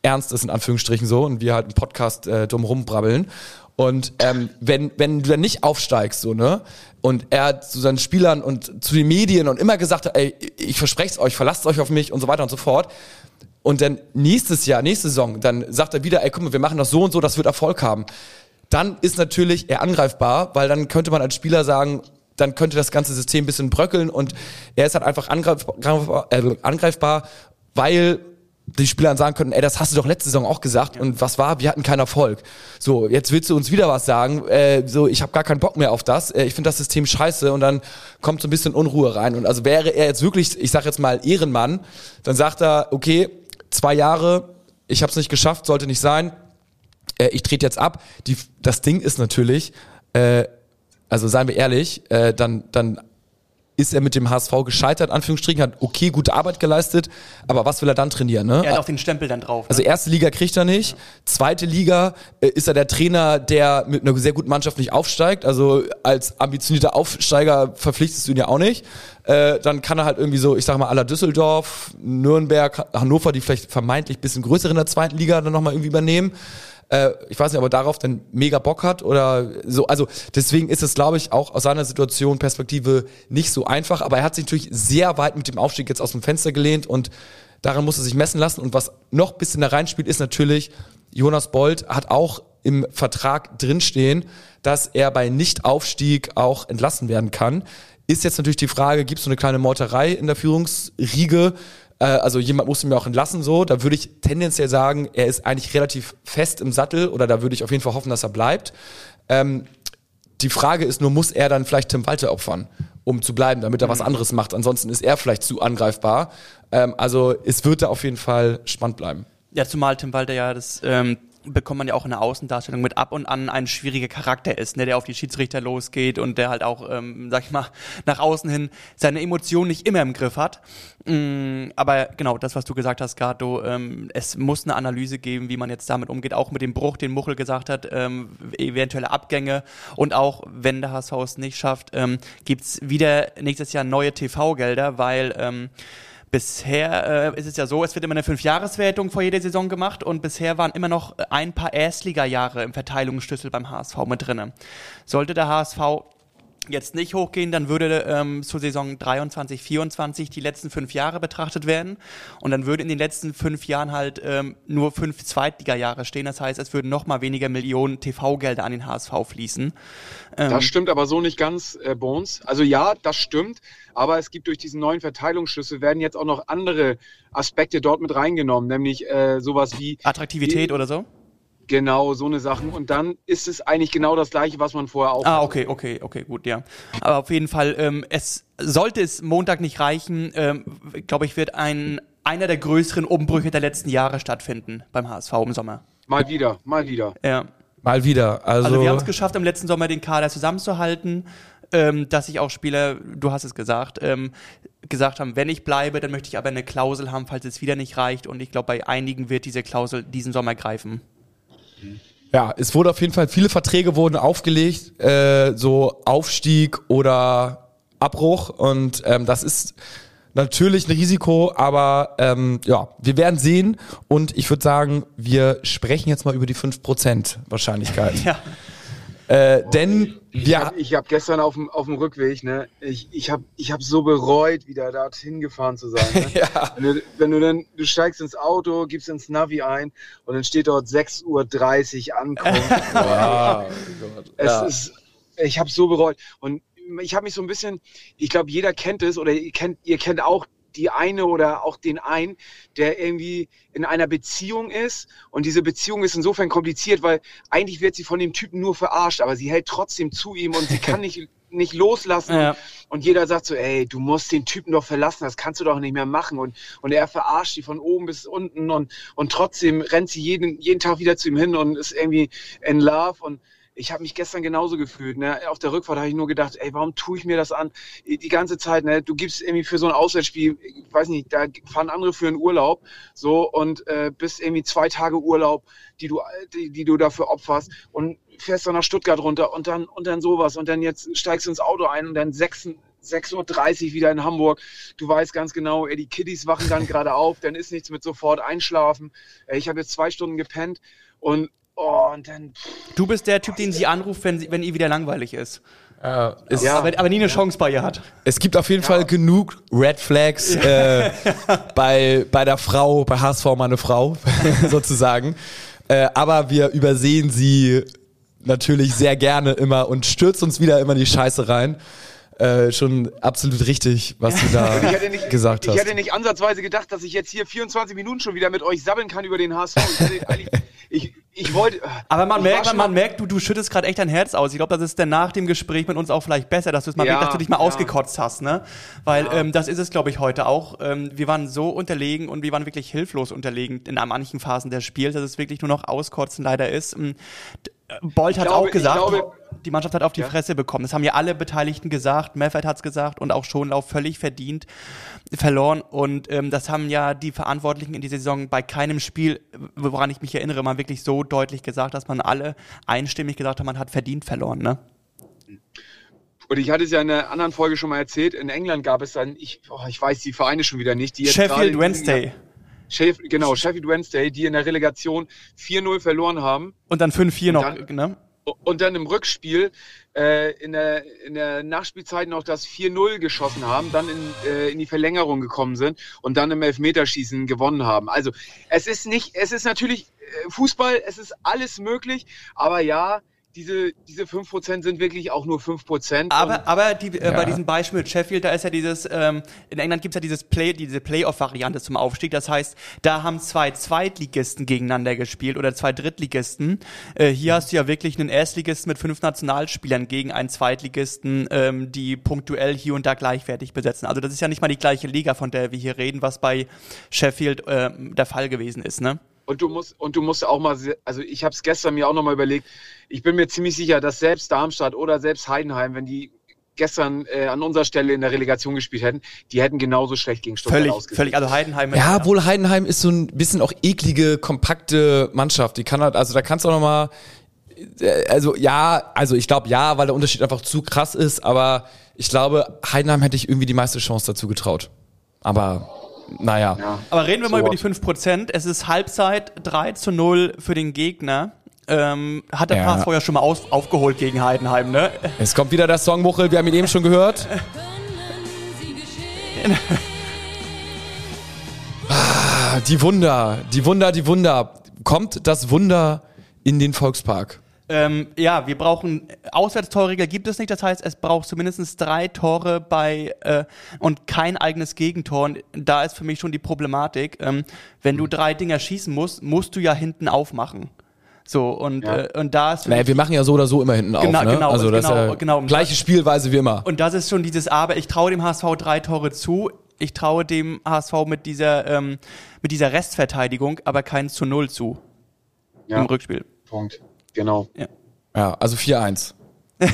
ernst ist, in Anführungsstrichen so, und wir halt einen Podcast äh, drumherum brabbeln. Und ähm, wenn, wenn du dann nicht aufsteigst, so, ne, und er zu seinen Spielern und zu den Medien und immer gesagt hat, ey, ich verspreche es euch, verlasst euch auf mich und so weiter und so fort. Und dann nächstes Jahr, nächste Saison, dann sagt er wieder, ey, guck mal, wir machen das so und so, das wird Erfolg haben. Dann ist natürlich er angreifbar, weil dann könnte man als Spieler sagen, dann könnte das ganze System ein bisschen bröckeln und er ist halt einfach angreifbar, äh, angreifbar weil die Spieler dann sagen könnten, ey, das hast du doch letzte Saison auch gesagt und was war? Wir hatten keinen Erfolg. So, jetzt willst du uns wieder was sagen, äh, so, ich habe gar keinen Bock mehr auf das, äh, ich finde das System scheiße und dann kommt so ein bisschen Unruhe rein und also wäre er jetzt wirklich, ich sag jetzt mal Ehrenmann, dann sagt er, okay, zwei Jahre, ich habe es nicht geschafft, sollte nicht sein, äh, ich trete jetzt ab. Die, das Ding ist natürlich, äh, also seien wir ehrlich, äh, dann, dann ist er mit dem HSV gescheitert, Anführungsstrichen, hat okay, gute Arbeit geleistet, aber was will er dann trainieren, ne? Er hat auch den Stempel dann drauf. Also ne? erste Liga kriegt er nicht, zweite Liga äh, ist er der Trainer, der mit einer sehr guten Mannschaft nicht aufsteigt. Also als ambitionierter Aufsteiger verpflichtest du ihn ja auch nicht. Äh, dann kann er halt irgendwie so, ich sag mal, aller Düsseldorf, Nürnberg, Hannover, die vielleicht vermeintlich bisschen größer in der zweiten Liga dann nochmal irgendwie übernehmen. Äh, ich weiß nicht, ob er darauf dann mega Bock hat oder so. Also deswegen ist es, glaube ich, auch aus seiner Situation Perspektive nicht so einfach. Aber er hat sich natürlich sehr weit mit dem Aufstieg jetzt aus dem Fenster gelehnt und daran muss er sich messen lassen. Und was noch ein bisschen da reinspielt, ist natürlich, Jonas Bold hat auch im Vertrag drinstehen, dass er bei Nichtaufstieg auch entlassen werden kann. Ist jetzt natürlich die Frage, gibt es so eine kleine Meuterei in der Führungsriege? Äh, also jemand muss ihn mir auch entlassen, so. Da würde ich tendenziell sagen, er ist eigentlich relativ fest im Sattel oder da würde ich auf jeden Fall hoffen, dass er bleibt. Ähm, die Frage ist nur, muss er dann vielleicht Tim Walter opfern, um zu bleiben, damit er was anderes macht? Ansonsten ist er vielleicht zu angreifbar. Ähm, also es wird da auf jeden Fall spannend bleiben. Ja, zumal Tim Walter ja, das ähm, bekommt man ja auch in der Außendarstellung mit ab und an ein schwieriger Charakter ist, ne, der auf die Schiedsrichter losgeht und der halt auch, ähm, sag ich mal, nach außen hin seine Emotionen nicht immer im Griff hat. Mm, aber genau, das, was du gesagt hast, Gato, ähm, es muss eine Analyse geben, wie man jetzt damit umgeht, auch mit dem Bruch, den Muchel gesagt hat, ähm, eventuelle Abgänge und auch, wenn der HSV es nicht schafft, ähm, gibt's wieder nächstes Jahr neue TV-Gelder, weil ähm, Bisher äh, ist es ja so, es wird immer eine Fünfjahreswertung vor jeder Saison gemacht und bisher waren immer noch ein paar Erstligajahre im Verteilungsschlüssel beim HSV mit drinne. Sollte der HSV jetzt nicht hochgehen, dann würde ähm, zur Saison 23, 24 die letzten fünf Jahre betrachtet werden und dann würde in den letzten fünf Jahren halt ähm, nur fünf Zweitliga-Jahre stehen. Das heißt, es würden noch mal weniger Millionen TV-Gelder an den HSV fließen. Ähm, das stimmt aber so nicht ganz, äh, Bones. Also ja, das stimmt, aber es gibt durch diesen neuen Verteilungsschlüssel werden jetzt auch noch andere Aspekte dort mit reingenommen, nämlich äh, sowas wie Attraktivität wie, oder so? Genau, so eine Sachen. Und dann ist es eigentlich genau das Gleiche, was man vorher auch. Ah, okay, okay, okay, gut, ja. Aber auf jeden Fall, ähm, es sollte es Montag nicht reichen, ähm, glaube ich, wird ein einer der größeren Umbrüche der letzten Jahre stattfinden beim HSV im Sommer. Mal wieder, mal wieder. Ja. Mal wieder. Also, also wir haben es geschafft, im letzten Sommer den Kader zusammenzuhalten, ähm, dass sich auch Spieler, du hast es gesagt, ähm, gesagt haben, wenn ich bleibe, dann möchte ich aber eine Klausel haben, falls es wieder nicht reicht. Und ich glaube, bei einigen wird diese Klausel diesen Sommer greifen. Ja, es wurde auf jeden Fall, viele Verträge wurden aufgelegt, äh, so Aufstieg oder Abbruch und ähm, das ist natürlich ein Risiko, aber ähm, ja, wir werden sehen und ich würde sagen, wir sprechen jetzt mal über die 5% Wahrscheinlichkeit. Ja. Äh, denn ich ja. habe hab gestern auf dem, auf dem Rückweg, ne, ich, ich habe ich hab so bereut, wieder dorthin gefahren zu sein. Ne? ja. wenn, du, wenn du dann, du steigst ins Auto, gibst ins Navi ein und dann steht dort 6.30 Uhr ankommen. wow. es ja. ist, ich habe so bereut. Und ich habe mich so ein bisschen, ich glaube, jeder kennt es oder ihr kennt, ihr kennt auch die eine oder auch den einen, der irgendwie in einer Beziehung ist. Und diese Beziehung ist insofern kompliziert, weil eigentlich wird sie von dem Typen nur verarscht, aber sie hält trotzdem zu ihm und sie kann nicht, nicht loslassen. Ja. Und jeder sagt so, ey, du musst den Typen doch verlassen, das kannst du doch nicht mehr machen. Und, und er verarscht sie von oben bis unten und, und trotzdem rennt sie jeden, jeden Tag wieder zu ihm hin und ist irgendwie in Love und ich habe mich gestern genauso gefühlt. Ne? Auf der Rückfahrt habe ich nur gedacht, ey, warum tue ich mir das an? Die ganze Zeit, ne? Du gibst irgendwie für so ein Auswärtsspiel, ich weiß nicht, da fahren andere für einen Urlaub, so und äh, bist irgendwie zwei Tage Urlaub, die du, die, die du dafür opferst und fährst dann nach Stuttgart runter und dann und dann sowas und dann jetzt steigst du ins Auto ein und dann 6, 6.30 Uhr wieder in Hamburg. Du weißt ganz genau, ey, die Kiddies wachen dann gerade auf, dann ist nichts mit sofort einschlafen. Ich habe jetzt zwei Stunden gepennt und Oh, und dann. Du bist der Typ, den sie anruft, wenn, sie, wenn ihr wieder langweilig ist. Äh, ist ja. aber, aber, nie eine Chance bei ihr hat. Es gibt auf jeden ja. Fall genug Red Flags äh, bei, bei der Frau, bei HSV meine Frau, sozusagen. Äh, aber wir übersehen sie natürlich sehr gerne immer und stürzt uns wieder immer in die Scheiße rein. Äh, schon absolut richtig, was du da nicht, gesagt hast. Ich hätte nicht ansatzweise gedacht, dass ich jetzt hier 24 Minuten schon wieder mit euch sabbeln kann über den HSV. Ich, ich, ich wollte. Aber man merkt, man, man merkt, du, du schüttest gerade echt dein Herz aus. Ich glaube, das ist dann nach dem Gespräch mit uns auch vielleicht besser, dass, mal, ja, dass du dich mal ja. ausgekotzt hast, ne? Weil ja. ähm, das ist es, glaube ich, heute auch. Ähm, wir waren so unterlegen und wir waren wirklich hilflos unterlegen in manchen Phasen des Spiels, dass es wirklich nur noch auskotzen leider ist. Bolt hat auch gesagt, glaube, die Mannschaft hat auf die ja. Fresse bekommen. Das haben ja alle Beteiligten gesagt. Meffert hat es gesagt und auch Schonlauf völlig verdient verloren. Und ähm, das haben ja die Verantwortlichen in dieser Saison bei keinem Spiel, woran ich mich erinnere, mal wirklich so deutlich gesagt, dass man alle einstimmig gesagt hat, man hat verdient verloren. Ne? Und ich hatte es ja in einer anderen Folge schon mal erzählt, in England gab es dann, ich, oh, ich weiß die Vereine schon wieder nicht, die jetzt Sheffield Wednesday. Sheff, genau, Sheffield Wednesday, die in der Relegation 4-0 verloren haben. Und dann 5-4 noch, dann, ne? Und dann im Rückspiel äh, in, der, in der Nachspielzeit noch das 4-0 geschossen haben, dann in, äh, in die Verlängerung gekommen sind und dann im Elfmeterschießen gewonnen haben. Also es ist nicht, es ist natürlich äh, Fußball, es ist alles möglich, aber ja, diese, diese 5% sind wirklich auch nur 5%. Aber, aber die, äh, bei diesem Beispiel mit Sheffield, da ist ja dieses, ähm, in England gibt's ja dieses Play, diese Playoff-Variante zum Aufstieg. Das heißt, da haben zwei Zweitligisten gegeneinander gespielt oder zwei Drittligisten. Äh, hier hast du ja wirklich einen Erstligisten mit fünf Nationalspielern gegen einen Zweitligisten, ähm, die punktuell hier und da gleichwertig besetzen. Also das ist ja nicht mal die gleiche Liga, von der wir hier reden, was bei Sheffield äh, der Fall gewesen ist, ne? Und du musst, und du musst auch mal, also ich habe es gestern mir auch noch mal überlegt, ich bin mir ziemlich sicher, dass selbst Darmstadt oder selbst Heidenheim, wenn die gestern äh, an unserer Stelle in der Relegation gespielt hätten, die hätten genauso schlecht gegen Stuttgart völlig, ausgesehen. Völlig, also Heidenheim. Ja, wohl Heidenheim ist so ein bisschen auch eklige, kompakte Mannschaft. Die kann halt, also da kannst du auch noch mal, äh, also ja, also ich glaube ja, weil der Unterschied einfach zu krass ist, aber ich glaube, Heidenheim hätte ich irgendwie die meiste Chance dazu getraut. Aber naja. Ja. Aber reden wir mal So über die what? 5%. Es ist Halbzeit 3 zu 0 für den Gegner. Ähm, hat der Ja. HSV ja schon mal aus, aufgeholt gegen Heidenheim, ne? Es kommt wieder der Song Muchel, wir haben ihn eben schon gehört. Ah, die Wunder, die Wunder, die Wunder. Kommt das Wunder in den Volkspark? Ähm, ja, wir brauchen Auswärtstorregel gibt es nicht. Das heißt, es braucht zumindest drei Tore bei äh, und kein eigenes Gegentor. Und da ist für mich schon die Problematik. Ähm, wenn du drei Dinger schießen musst, musst du ja hinten aufmachen. So und Ja. äh, und da ist Naja, wir machen ja so oder so immer hinten Genau, auf. Ne? genau, also das ist genau, ja genau. gleiche Spielweise wie immer. Und das ist schon dieses Aber. Ich traue dem HSV drei Tore zu. Ich traue dem HSV mit dieser, ähm, mit dieser Restverteidigung aber keins zu null zu Ja, im Rückspiel. Punkt. Genau. Ja, also 4-1.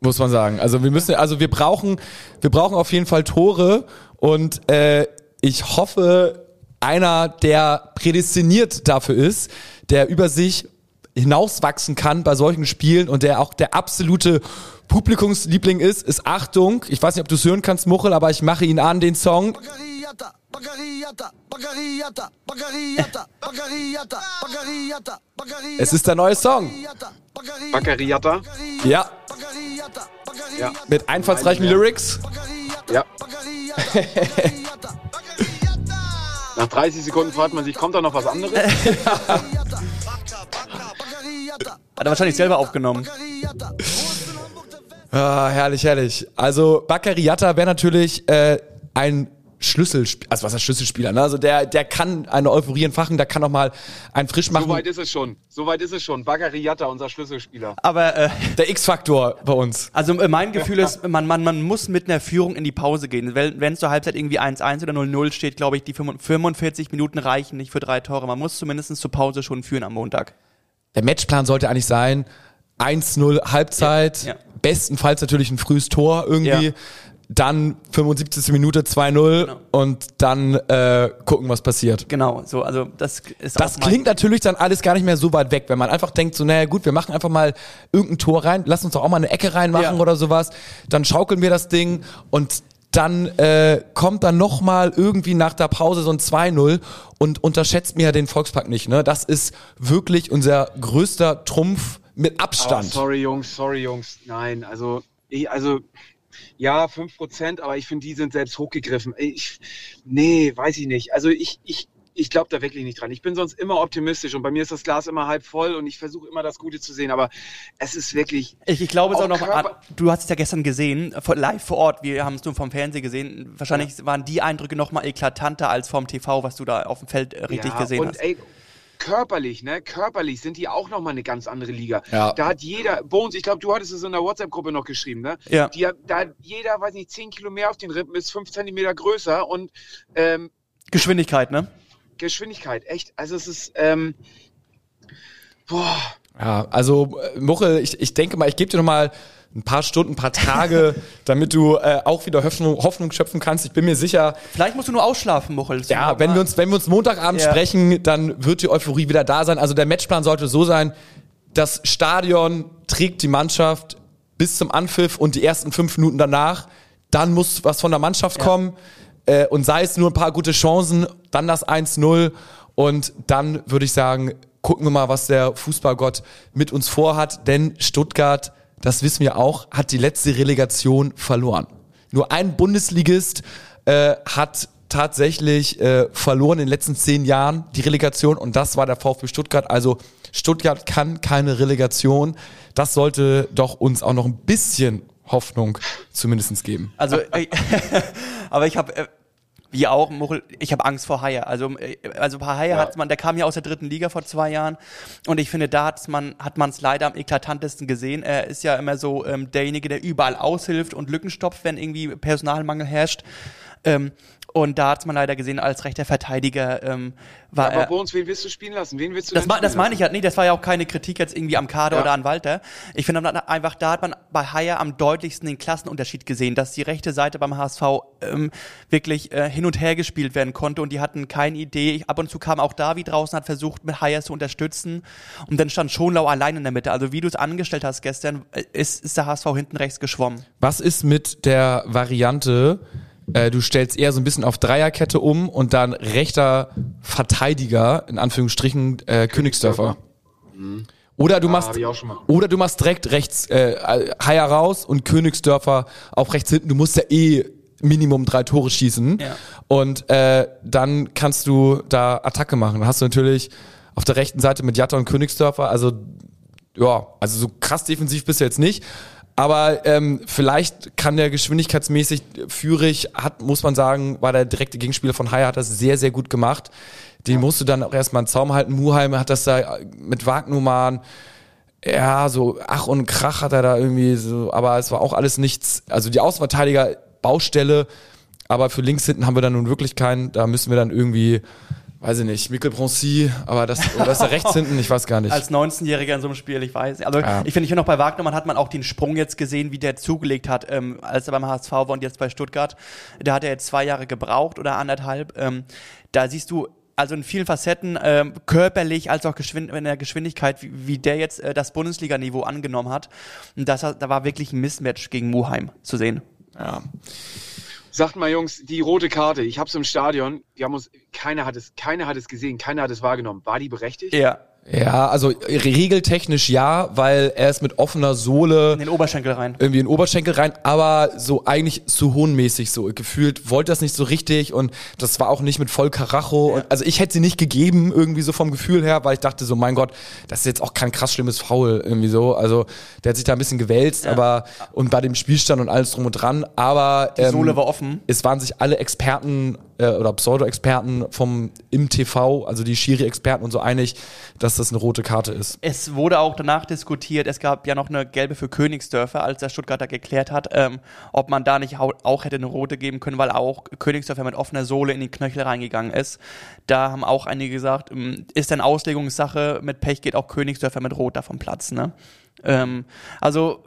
Muss man sagen. Also wir müssen, also wir brauchen, wir brauchen auf jeden Fall Tore und äh, ich hoffe, einer, der prädestiniert dafür ist, der über sich hinauswachsen kann bei solchen Spielen und der auch der absolute Publikumsliebling ist, ist Achtung. Ich weiß nicht, ob du es hören kannst, Muchel, aber ich mache ihn an, den Song. Bagarriata, Bagarriata, Bagarriata, Bagarriata, Bagarriata. Es ist der neue Song. Baccariata. Ja, Bagarriata, Ja. mit einfallsreichen Lyrics. Ja. Nach 30 Sekunden fragt man sich, kommt da noch was anderes? Hat er wahrscheinlich selber aufgenommen. Ah, herrlich, herrlich. Also Baccariata wäre natürlich äh, ein Schlüsselspieler, also was heißt Schlüsselspieler, ne? Also der, der kann eine Euphorie entfachen, der kann auch mal einen frisch So machen. weit ist es schon. So weit ist es schon. Baccariata, unser Schlüsselspieler. Aber äh, der X-Faktor bei uns. also äh, mein Gefühl ist, man, man, man muss mit einer Führung in die Pause gehen. Wenn wenn es zur Halbzeit irgendwie 1-1 oder 0-0 steht, glaube ich, die 45 Minuten reichen nicht für drei Tore. Man muss zumindest zur Pause schon führen am Montag. Der Matchplan sollte eigentlich sein, 1-0 Halbzeit, Ja, ja. bestenfalls natürlich ein frühes Tor irgendwie, Ja. Dann 75. Minute 2-0 Genau. und dann äh, gucken, was passiert. Genau, so, also das ist Das klingt natürlich dann alles gar nicht mehr so weit weg, wenn man einfach denkt, so, naja gut, wir machen einfach mal irgendein Tor rein, lass uns doch auch mal eine Ecke reinmachen Ja. oder sowas, dann schaukeln wir das Ding und dann äh, kommt dann nochmal irgendwie nach der Pause so ein 2-0 und unterschätzt mir ja den Volkspark nicht. Ne? Das ist wirklich unser größter Trumpf mit Aber Abstand. sorry, Jungs, sorry, Jungs. Nein, also, ich, also, ja, 5%, aber ich finde, die sind selbst hochgegriffen. Ich, nee, weiß ich nicht. Also ich, ich, ich glaube da wirklich nicht dran. Ich bin sonst immer optimistisch und bei mir ist das Glas immer halb voll und ich versuche immer das Gute zu sehen, aber es ist wirklich, Ich, ich glaube es Auch noch, Körper- du hast es ja gestern gesehen, live vor Ort, wir haben es nur vom Fernsehen gesehen. Wahrscheinlich waren die Eindrücke noch mal eklatanter als vom TV, was du da auf dem Feld äh, richtig ja, gesehen und hast. ey, körperlich, ne, körperlich sind die auch nochmal eine ganz andere Liga. Ja. Da hat jeder, Bones, ich glaube, du hattest es in der WhatsApp-Gruppe noch geschrieben, ne? Ja. Die, da hat jeder, weiß nicht, 10 Kilo mehr auf den Rippen, ist 5 Zentimeter größer und ähm, Geschwindigkeit, ne? Geschwindigkeit, echt. Also es ist, ähm, boah, Ja, also äh, Muchel, ich, ich denke mal, ich gebe dir noch mal ein paar Stunden, ein paar Tage, damit du äh, auch wieder Hoffnung, Hoffnung schöpfen kannst. Ich bin mir sicher, Vielleicht musst du nur ausschlafen, Muchel. Ja, wenn wir uns, wenn wir uns Montagabend Ja. sprechen, dann wird die Euphorie wieder da sein. Also der Matchplan sollte so sein, das Stadion trägt die Mannschaft bis zum Anpfiff und die ersten fünf Minuten danach. Dann muss was von der Mannschaft kommen äh, und sei es nur ein paar gute Chancen, dann das 1-0 und dann würde ich sagen, gucken wir mal, was der Fußballgott mit uns vorhat, denn Stuttgart, das wissen wir auch, hat die letzte Relegation verloren. Nur ein Bundesligist äh, hat tatsächlich äh, verloren in den letzten zehn Jahren die Relegation und das war der VfB Stuttgart. Also Stuttgart kann keine Relegation. Das sollte doch uns auch noch ein bisschen Hoffnung zumindest geben. Also, äh, aber ich habe, äh, wie auch, Muchel, ich habe Angst vor Haie. Also, äh, also bei Haie Ja. hat man, der kam ja aus der dritten Liga vor zwei Jahren und ich finde, da hat's man, hat man es leider am eklatantesten gesehen. Er ist ja immer so ähm, derjenige, der überall aushilft und Lücken stopft, wenn irgendwie Personalmangel herrscht. Ähm, und da hat's man leider gesehen, als rechter Verteidiger ähm, war aber er. Bones, wen willst du spielen lassen? Wen willst du Das, ma- das meine ich ja, nee, das war ja auch keine Kritik jetzt irgendwie am Kader Ja. oder an Walter. Ich finde einfach, da hat man bei Haier am deutlichsten den Klassenunterschied gesehen, dass die rechte Seite beim HSV ähm, wirklich äh, hin und her gespielt werden konnte und die hatten keine Idee. Ich, ab und zu kam auch Davi draußen, hat versucht, mit Haier zu unterstützen und dann stand Schonlau allein in der Mitte. Also wie du es angestellt hast gestern, äh, ist, ist der HSV hinten rechts geschwommen. Was ist mit der Variante, Äh, du stellst eher so ein bisschen auf Dreierkette um und dann rechter Verteidiger, in Anführungsstrichen, äh, Königsdörfer. Oder du machst auch schon mal. oder du machst direkt rechts äh, Haier raus und Königsdörfer auf rechts hinten. Du musst ja eh Minimum drei Tore schießen. Ja. Und äh, dann kannst du da Attacke machen. Dann hast du natürlich auf der rechten Seite mit Jatta und Königsdörfer, also ja, also so krass defensiv bist du jetzt nicht. Aber ähm, vielleicht kann der geschwindigkeitsmäßig Führig, hat, muss man sagen, war der direkte Gegenspieler von Haier, hat das sehr, sehr gut gemacht. Den musst du dann auch erstmal einen Zaum halten. Muheim hat das da mit Wagnumann, ja, so Ach und Krach hat er da irgendwie so, aber es war auch alles nichts. Also die Außenverteidiger, Baustelle, aber für links hinten haben wir dann nun wirklich keinen. Da müssen wir dann irgendwie, weiß ich nicht, Mikkel Broncy, aber das, oder ist er rechts hinten? Ich weiß gar nicht. Als 19-Jähriger in so einem Spiel, ich weiß. Also Ja. ich finde, ich finde auch bei Wagnermann hat man auch den Sprung jetzt gesehen, wie der zugelegt hat, ähm, als er beim HSV war und jetzt bei Stuttgart. Da hat er jetzt zwei Jahre gebraucht oder anderthalb. Ähm, da siehst du also in vielen Facetten, ähm, körperlich als auch geschwind in der Geschwindigkeit, wie, wie der jetzt äh, das Bundesliga-Niveau angenommen hat. Und das, da war wirklich ein Mismatch gegen Muheim zu sehen. ja. Sagt mal, Jungs, die rote Karte, ich hab's im Stadion, wir haben uns, keiner hat es, keiner hat es gesehen, keiner hat es wahrgenommen. War die berechtigt? Ja, ja, also regeltechnisch ja, weil er ist mit offener Sohle in den Oberschenkel rein. irgendwie in den Oberschenkel rein, aber so eigentlich zu hohnmäßig so gefühlt, wollte das nicht so richtig und das war auch nicht mit voll Karacho. Und, also ich hätte sie nicht gegeben, irgendwie so vom Gefühl her, weil ich dachte so, mein Gott, das ist jetzt auch kein krass schlimmes Foul irgendwie so. Also der hat sich da ein bisschen gewälzt, aber und bei dem Spielstand und alles drum und dran, aber Die ähm, Sohle war offen. es waren sich alle Experten äh, oder Pseudo-Experten vom im TV, also die Schiri-Experten und so einig, dass das eine rote Karte ist. Es wurde auch danach diskutiert, es gab ja noch eine gelbe für Königsdörfer, als der Stuttgarter geklärt hat, ähm, ob man da nicht auch hätte eine rote geben können, weil auch Königsdörfer mit offener Sohle in den Knöchel reingegangen ist. Da haben auch einige gesagt, ähm, ist dann Auslegungssache, mit Pech geht auch Königsdörfer mit Rot da vom Platz. Ne? Ähm, also,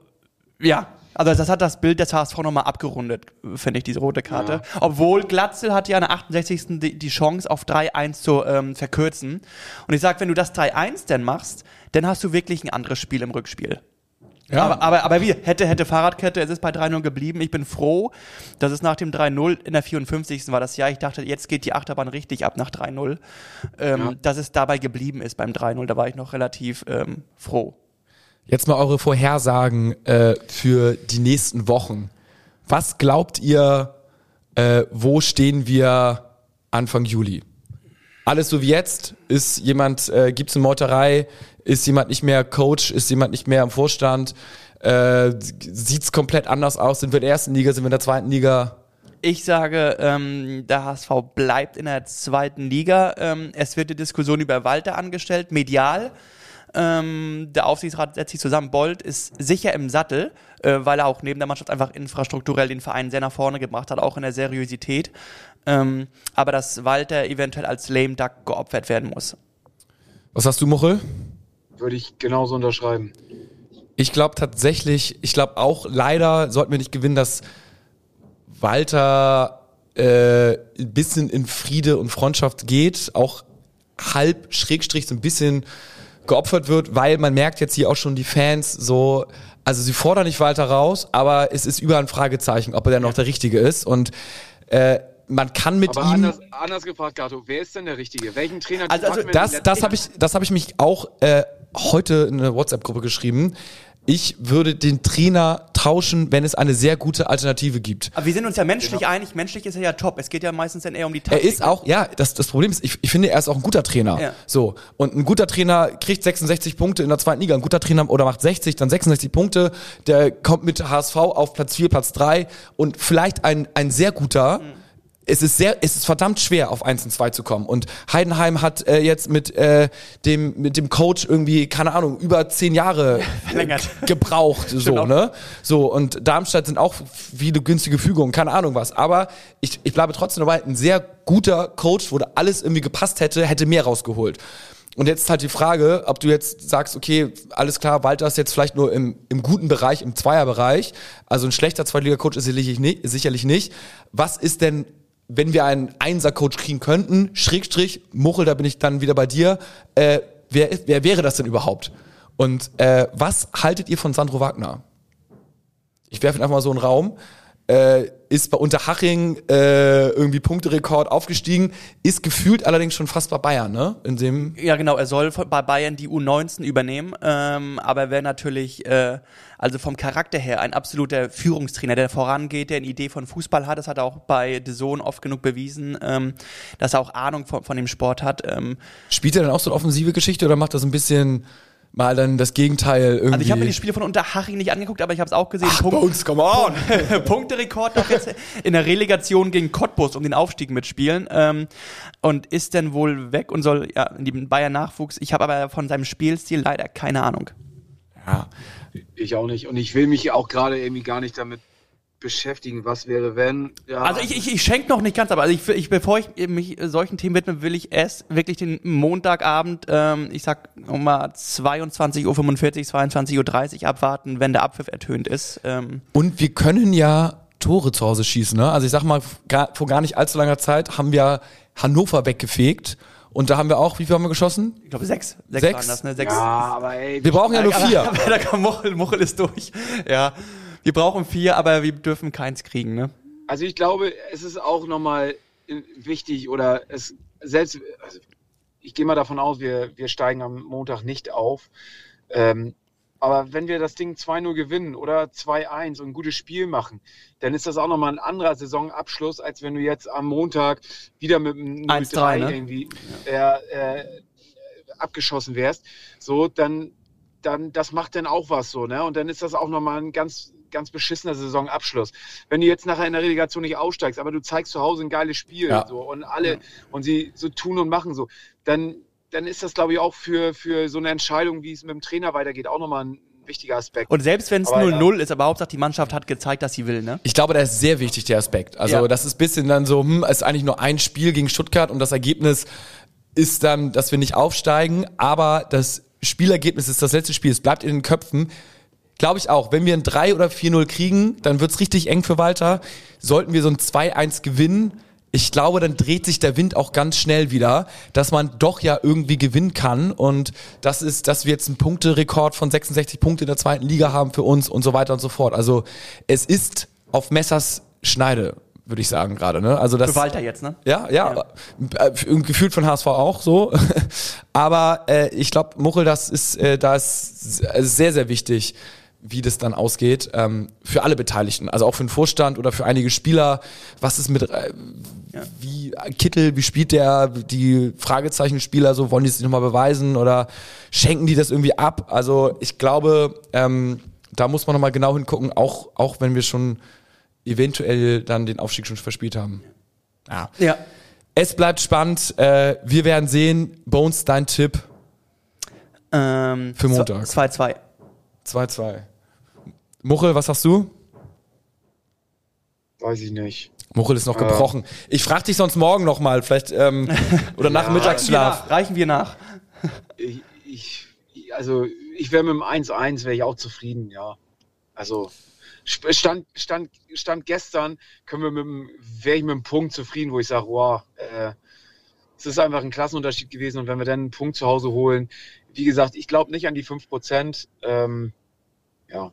ja. Also das hat das Bild des HSV nochmal abgerundet, finde ich, diese rote Karte. Obwohl Glatzel hat ja in der 68. die, die Chance auf 3-1 zu ähm, verkürzen. Und ich sag, wenn du das 3-1 dann machst, dann hast du wirklich ein anderes Spiel im Rückspiel. Ja. Aber, aber, aber wie, hätte, hätte Fahrradkette, es ist bei 3-0 geblieben. Ich bin froh, dass es nach dem 3-0 in der 54. war das Jahr. Ich dachte, jetzt geht die Achterbahn richtig ab nach 3-0. Ähm, Ja. Dass es dabei geblieben ist beim 3-0, da war ich noch relativ ähm, froh. Jetzt mal eure Vorhersagen äh, für die nächsten Wochen. Was glaubt ihr, äh, wo stehen wir Anfang Juli? Alles so wie jetzt? Ist jemand, äh, gibt's eine Meuterei? Ist jemand nicht mehr Coach? Ist jemand nicht mehr im Vorstand? Äh, sieht's komplett anders aus? Sind wir in der ersten Liga? Sind wir in der zweiten Liga? Ich sage, ähm, der HSV bleibt in der zweiten Liga. Ähm, es wird die Diskussion über Walter angestellt, medial. Ähm, der Aufsichtsrat setzt sich zusammen. Bold ist sicher im Sattel, äh, weil er auch neben der Mannschaft einfach infrastrukturell den Verein sehr nach vorne gebracht hat, auch in der Seriosität. Ähm, aber dass Walter eventuell als Lame Duck geopfert werden muss. Was hast du, Muchel? Würde ich genauso unterschreiben. Ich glaube tatsächlich, ich glaube auch, leider sollten wir nicht gewinnen, dass Walter äh, ein bisschen in Friede und Freundschaft geht, auch halb Schrägstrich so ein bisschen geopfert wird, weil man merkt jetzt hier auch schon die Fans so, also sie fordern nicht Walter raus, aber es ist überall ein Fragezeichen, ob er denn noch der Richtige ist und äh, man kann mit Aber ihm anders, anders gefragt, Gato, wer ist denn der Richtige? Welchen Trainer Also- also das, das habe ich, das habe ich mich auch äh, heute in eine WhatsApp-Gruppe geschrieben. Ich würde den Trainer tauschen, wenn es eine sehr gute Alternative gibt. Aber wir sind uns ja menschlich einig. Menschlich ist er ja top. Es geht ja meistens dann eher um die Er Taktik. ist auch, ja, das, das Problem ist, ich, ich finde, er ist auch ein guter Trainer. Ja. So. Und ein guter Trainer kriegt 66 Punkte in der zweiten Liga. Ein guter Trainer oder macht 60, dann 66 Punkte. Der kommt mit HSV auf Platz 4, Platz 3 und vielleicht ein, ein sehr guter. Mhm. Es ist sehr, es ist verdammt schwer, auf 1 und 2 zu kommen. Und Heidenheim hat äh, jetzt mit, äh, dem, mit dem Coach irgendwie, keine Ahnung, über zehn Jahre Verlängert. gebraucht, so, Genau. ne? So, und Darmstadt sind auch viele günstige Fügungen, keine Ahnung was. Aber ich, ich bleibe trotzdem dabei, ein sehr guter Coach, wo alles irgendwie gepasst hätte, hätte mehr rausgeholt. Und jetzt ist halt die Frage, ob du jetzt sagst, okay, alles klar, Walter ist jetzt vielleicht nur im, im guten Bereich, im Zweierbereich. Also ein schlechter Zweitliga-Coach ist sicherlich nicht, sicherlich nicht. Was ist denn, wenn wir einen Einser-Coach kriegen könnten, Schrägstrich, Muchel, da bin ich dann wieder bei dir, äh, wer, wer wäre das denn überhaupt? Und äh, was haltet ihr von Sandro Wagner? Ich werfe ihn einfach mal so in den Raum. Äh, ist bei Unterhaching äh, irgendwie Punkterekord aufgestiegen, ist gefühlt allerdings schon fast bei Bayern, ne? In dem Ja, genau, er soll bei Bayern die U19 übernehmen, ähm, aber er wäre natürlich, äh, also vom Charakter her, ein absoluter Führungstrainer, der vorangeht, der eine Idee von Fußball hat. Das hat er auch bei The Zone oft genug bewiesen, ähm, dass er auch Ahnung von, von dem Sport hat. Ähm, spielt er dann auch so eine offensive Geschichte oder macht das ein bisschen mal dann das Gegenteil irgendwie? also ich habe mir die Spiele von Unterhaching nicht angeguckt, aber ich habe es auch gesehen. Ach, Bones, come on! Punkterekord noch jetzt in der Relegation gegen Cottbus um den Aufstieg mitspielen ähm, und ist dann wohl weg und soll ja in den Bayern Nachwuchs. Ich habe aber von seinem Spielstil leider keine Ahnung. Ja. Ich auch nicht. Und ich will mich auch gerade irgendwie gar nicht damit beschäftigen, was wäre, wenn. Ja, Also ich, ich, ich schenke noch nicht ganz, aber also ich, ich, bevor ich mich solchen Themen widme, will ich erst wirklich den Montagabend, ähm, ich sag nochmal 22.45 Uhr, 22.30 Uhr abwarten, wenn der Abpfiff ertönt ist. Ähm, Und wir können ja Tore zu Hause schießen, ne? Also ich sag mal, gar, vor gar nicht allzu langer Zeit haben wir Hannover weggefegt und da haben wir auch, wie viel haben wir geschossen? ich glaube sechs. Sechs, Sechs? waren das, ne? Sechs. ja, aber ey, Wir brauchen ja nur aber, vier. Aber, da kommt Muchel, Muchel ist durch. Ja. Wir brauchen vier, aber wir dürfen keins kriegen, ne? Also ich glaube, es ist auch nochmal wichtig oder es selbst, also ich gehe mal davon aus, wir, wir steigen am Montag nicht auf. Ähm, aber wenn wir das Ding 2-0 gewinnen oder 2-1 und ein gutes Spiel machen, dann ist das auch nochmal ein anderer Saisonabschluss, als wenn du jetzt am Montag wieder mit einem 1-3, 0-3 ne? irgendwie äh, äh, abgeschossen wärst. So, dann, dann, das macht dann auch was so, ne? Und dann ist das auch nochmal ein ganz, ganz beschissener Saisonabschluss. Wenn du jetzt nachher in der Relegation nicht aufsteigst, aber du zeigst zu Hause ein geiles Spiel Ja. so und alle und sie so tun und machen so, dann, dann ist das, glaube ich, auch für, für so eine Entscheidung, wie es mit dem Trainer weitergeht, auch nochmal ein wichtiger Aspekt. Und selbst wenn es Aber 0-0 ist, aber Hauptsache die Mannschaft hat gezeigt, dass sie will, ne? Ich glaube, der ist sehr wichtig, der Aspekt. Also Ja. das ist bisschen dann so, hm, es ist eigentlich nur ein Spiel gegen Stuttgart und das Ergebnis ist dann, dass wir nicht aufsteigen, aber das Spielergebnis ist das letzte Spiel, es bleibt in den Köpfen. Glaube ich auch. Wenn wir ein 3 oder 4-0 kriegen, dann wird's richtig eng für Walter. Sollten wir so ein 2-1 gewinnen, ich glaube, dann dreht sich der Wind auch ganz schnell wieder, dass man doch ja irgendwie gewinnen kann. Und das ist, dass wir jetzt einen Punkterekord von 66 Punkte in der zweiten Liga haben für uns und so weiter und so fort. Also es ist auf Messers Schneide, würde ich sagen gerade. Ne? Also das, Für Walter jetzt, ne? ja, ja, Äh, gefühlt von HSV auch so. Aber äh, ich glaube, Muchel, das ist, äh, da ist sehr, sehr wichtig, wie das dann ausgeht, ähm, für alle Beteiligten. Also auch für den Vorstand oder für einige Spieler. Was ist mit, äh, wie Kittel, wie spielt der, die Fragezeichen-Spieler so, wollen die sich nochmal beweisen oder schenken die das irgendwie ab? Also ich glaube, ähm, da muss man nochmal genau hingucken, auch, auch wenn wir schon eventuell dann den Aufstieg schon verspielt haben. Ja. Ja. Es bleibt spannend. Äh, wir werden sehen. Bones, dein Tipp. Ähm, Für Montag. 2-2. 2-2. Muchel, was sagst du? Weiß ich nicht. Muchel ist noch gebrochen. Ich frage dich sonst morgen nochmal, vielleicht, ähm, oder nach dem Mittagsschlaf. Reichen wir nach. Ich, ich, also ich wäre mit dem 1-1 wäre ich auch zufrieden, ja. Also stand, stand, stand gestern, können wir mit dem, wäre ich mit einem Punkt zufrieden, wo ich sage, wow, äh, es ist einfach ein Klassenunterschied gewesen und wenn wir dann einen Punkt zu Hause holen, wie gesagt, ich glaube nicht an die 5%. Ähm, ja.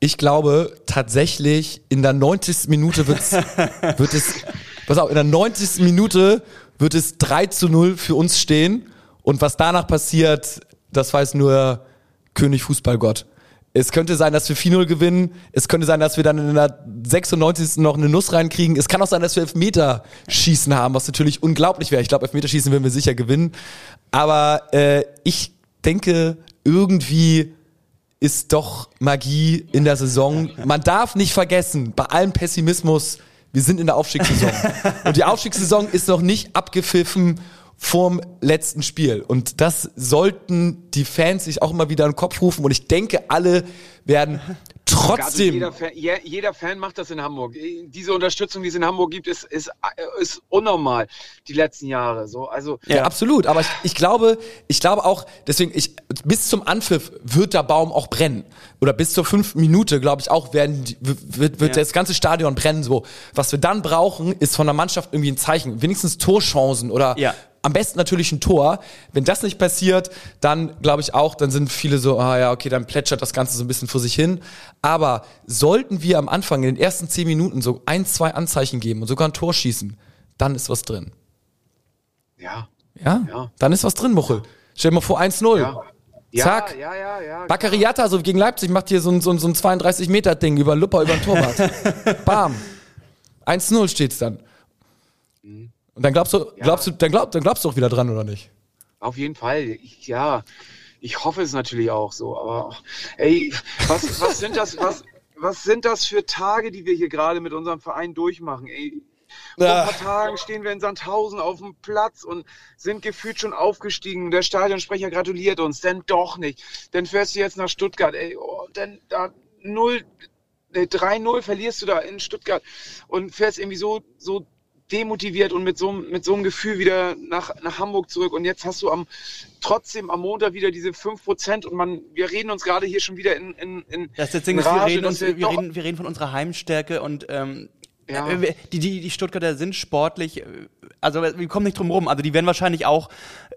Ich glaube tatsächlich, in der 90. Minute wird's, wird es, pass auf, in der 90. Minute wird es 3 zu 0 für uns stehen. Und was danach passiert, das weiß nur König Fußballgott. Es könnte sein, dass wir 4-0 gewinnen. Es könnte sein, dass wir dann in der 96. noch eine Nuss reinkriegen. Es kann auch sein, dass wir Elfmeterschießen haben, was natürlich unglaublich wäre. Ich glaube, Elfmeterschießen werden wir sicher gewinnen. Aber äh, ich denke, irgendwie ist doch Magie in der Saison. Man darf nicht vergessen, bei allem Pessimismus, wir sind in der Aufstiegssaison. Und die Aufstiegssaison ist noch nicht abgepfiffen vorm letzten Spiel. Und das sollten die Fans sich auch immer wieder in den Kopf rufen. Und ich denke, alle werden trotzdem. jeder, Fan, je- jeder Fan macht das in Hamburg. Diese Unterstützung, die es in Hamburg gibt, ist, ist, ist unnormal die letzten Jahre. So, also Ja, absolut. Aber ich, ich glaube, ich glaube auch, deswegen, ich, bis zum Anpfiff wird der Baum auch brennen. Oder bis zur fünften Minute, glaube ich, auch werden, wird, wird Ja. das ganze Stadion brennen. So, was wir dann brauchen, ist von der Mannschaft irgendwie ein Zeichen. Wenigstens Torchancen oder Ja. Am besten natürlich ein Tor. Wenn das nicht passiert, dann glaube ich auch, dann sind viele so, ah ja, okay, dann plätschert das Ganze so ein bisschen vor sich hin. Aber sollten wir am Anfang in den ersten zehn Minuten so ein, zwei Anzeichen geben und sogar ein Tor schießen, dann ist was drin. Ja. Ja? Ja. Dann ist was drin, Muchel. Stell dir mal vor, 1-0. Ja. Ja, Zack. ja, ja, ja. Baccariata, so gegen Leipzig, macht hier so ein, so ein, so ein 32-Meter-Ding über Lupper, über den Torwart. Bam. 1-0 steht's dann. Und dann glaubst du, glaubst du, dann, glaub, dann glaubst du auch wieder dran, oder nicht? Auf jeden Fall. Ich, ja, ich hoffe es natürlich auch so. Aber ey, was, was sind das, was, was sind das für Tage, die wir hier gerade mit unserem Verein durchmachen? Ey, vor Ja. ein paar Tagen stehen wir in Sandhausen auf dem Platz und sind gefühlt schon aufgestiegen. Der Stadionsprecher gratuliert uns, denn doch nicht. Dann fährst du jetzt nach Stuttgart, ey, oh, dann da 0, nee, 3-0 verlierst du da in Stuttgart und fährst irgendwie so, so demotiviert und mit so, einem- mit so einem Gefühl wieder nach, nach Hamburg zurück. Und jetzt hast du am, trotzdem am Montag wieder diese 5% und man, wir reden uns gerade hier schon wieder in, in, in Das ist das Ding, in ist, wir Rage, reden, uns, wir, doch- reden, wir reden von unserer Heimstärke und ähm, Ja. äh, die, die, die Stuttgarter sind sportlich, äh, also wir kommen nicht drum rum. Also die werden wahrscheinlich auch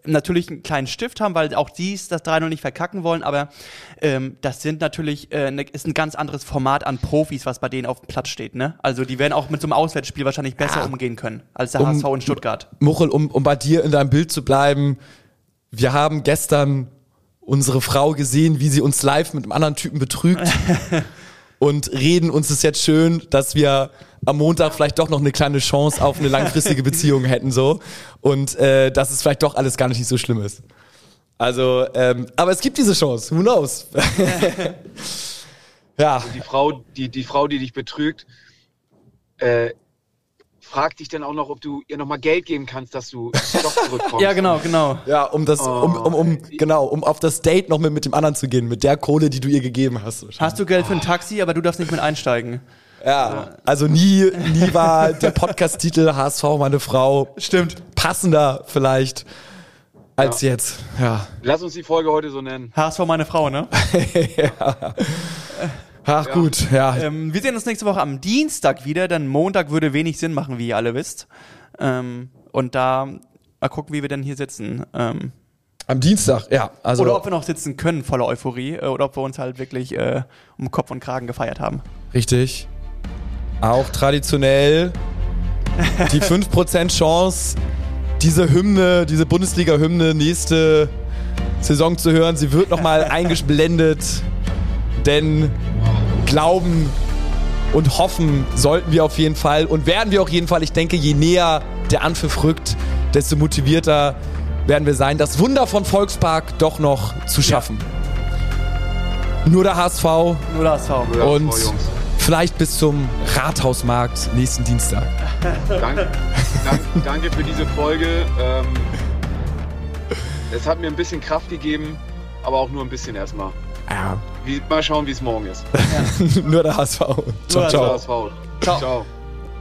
natürlich einen kleinen Stift haben, weil auch die es das 3-0 nicht verkacken wollen, aber ähm, das sind natürlich, äh, ne, ist ein ganz anderes Format an Profis, was bei denen auf dem Platz steht. Ne? Also die werden auch mit so einem Auswärtsspiel wahrscheinlich besser umgehen können als der Um- HSV in Stuttgart. Muchel, um, um bei dir in deinem Bild zu bleiben, wir haben gestern unsere Frau gesehen, wie sie uns live mit einem anderen Typen betrügt und reden uns es jetzt schön, dass wir am Montag vielleicht doch noch eine kleine Chance auf eine langfristige Beziehung hätten so und äh, dass es vielleicht doch alles gar nicht so schlimm ist. Also, ähm, aber es gibt diese Chance, who knows? ja, die Frau, die, die Frau, die dich betrügt, äh, fragt dich dann auch noch, ob du ihr nochmal Geld geben kannst, dass du doch zurückkommst. Ja, genau, genau. ja, um das, um, um, um, genau, um auf das Date noch mit, mit dem anderen zu gehen, mit der Kohle, die du ihr gegeben hast. Hast du Geld für ein Taxi, aber du darfst nicht mit einsteigen. Ja, also nie, nie war der Podcast-Titel HSV meine Frau Stimmt. passender vielleicht als jetzt. Ja. Lass uns die Folge heute so nennen. HSV meine Frau, ne? Ach gut, ja. Ähm, wir sehen uns nächste Woche am Dienstag wieder, denn Montag würde wenig Sinn machen, wie ihr alle wisst. Ähm, und da mal gucken, wie wir denn hier sitzen. Ähm, Am Dienstag, ja. Also oder ob wir noch sitzen können, voller Euphorie, äh, oder ob wir uns halt wirklich äh, um Kopf und Kragen gefeiert haben. richtig. Auch traditionell die 5% Chance, diese Hymne, diese Bundesliga-Hymne nächste Saison zu hören. Sie wird nochmal eingeblendet, denn glauben und hoffen sollten wir auf jeden Fall und werden wir auf jeden Fall. Ich denke, je näher der Anpfiff rückt, desto motivierter werden wir sein, das Wunder von Volkspark doch noch zu schaffen. Nur der HSV Nur das HSV. Ja, und Jungs. vielleicht bis zum Rathausmarkt nächsten Dienstag. Danke, danke, danke für diese Folge. Ähm, es hat mir ein bisschen Kraft gegeben, aber auch nur ein bisschen erstmal. Ja. Mal schauen, wie es morgen ist. Nur der HSV. Ciao, der ciao. HSV. Ciao. Ciao.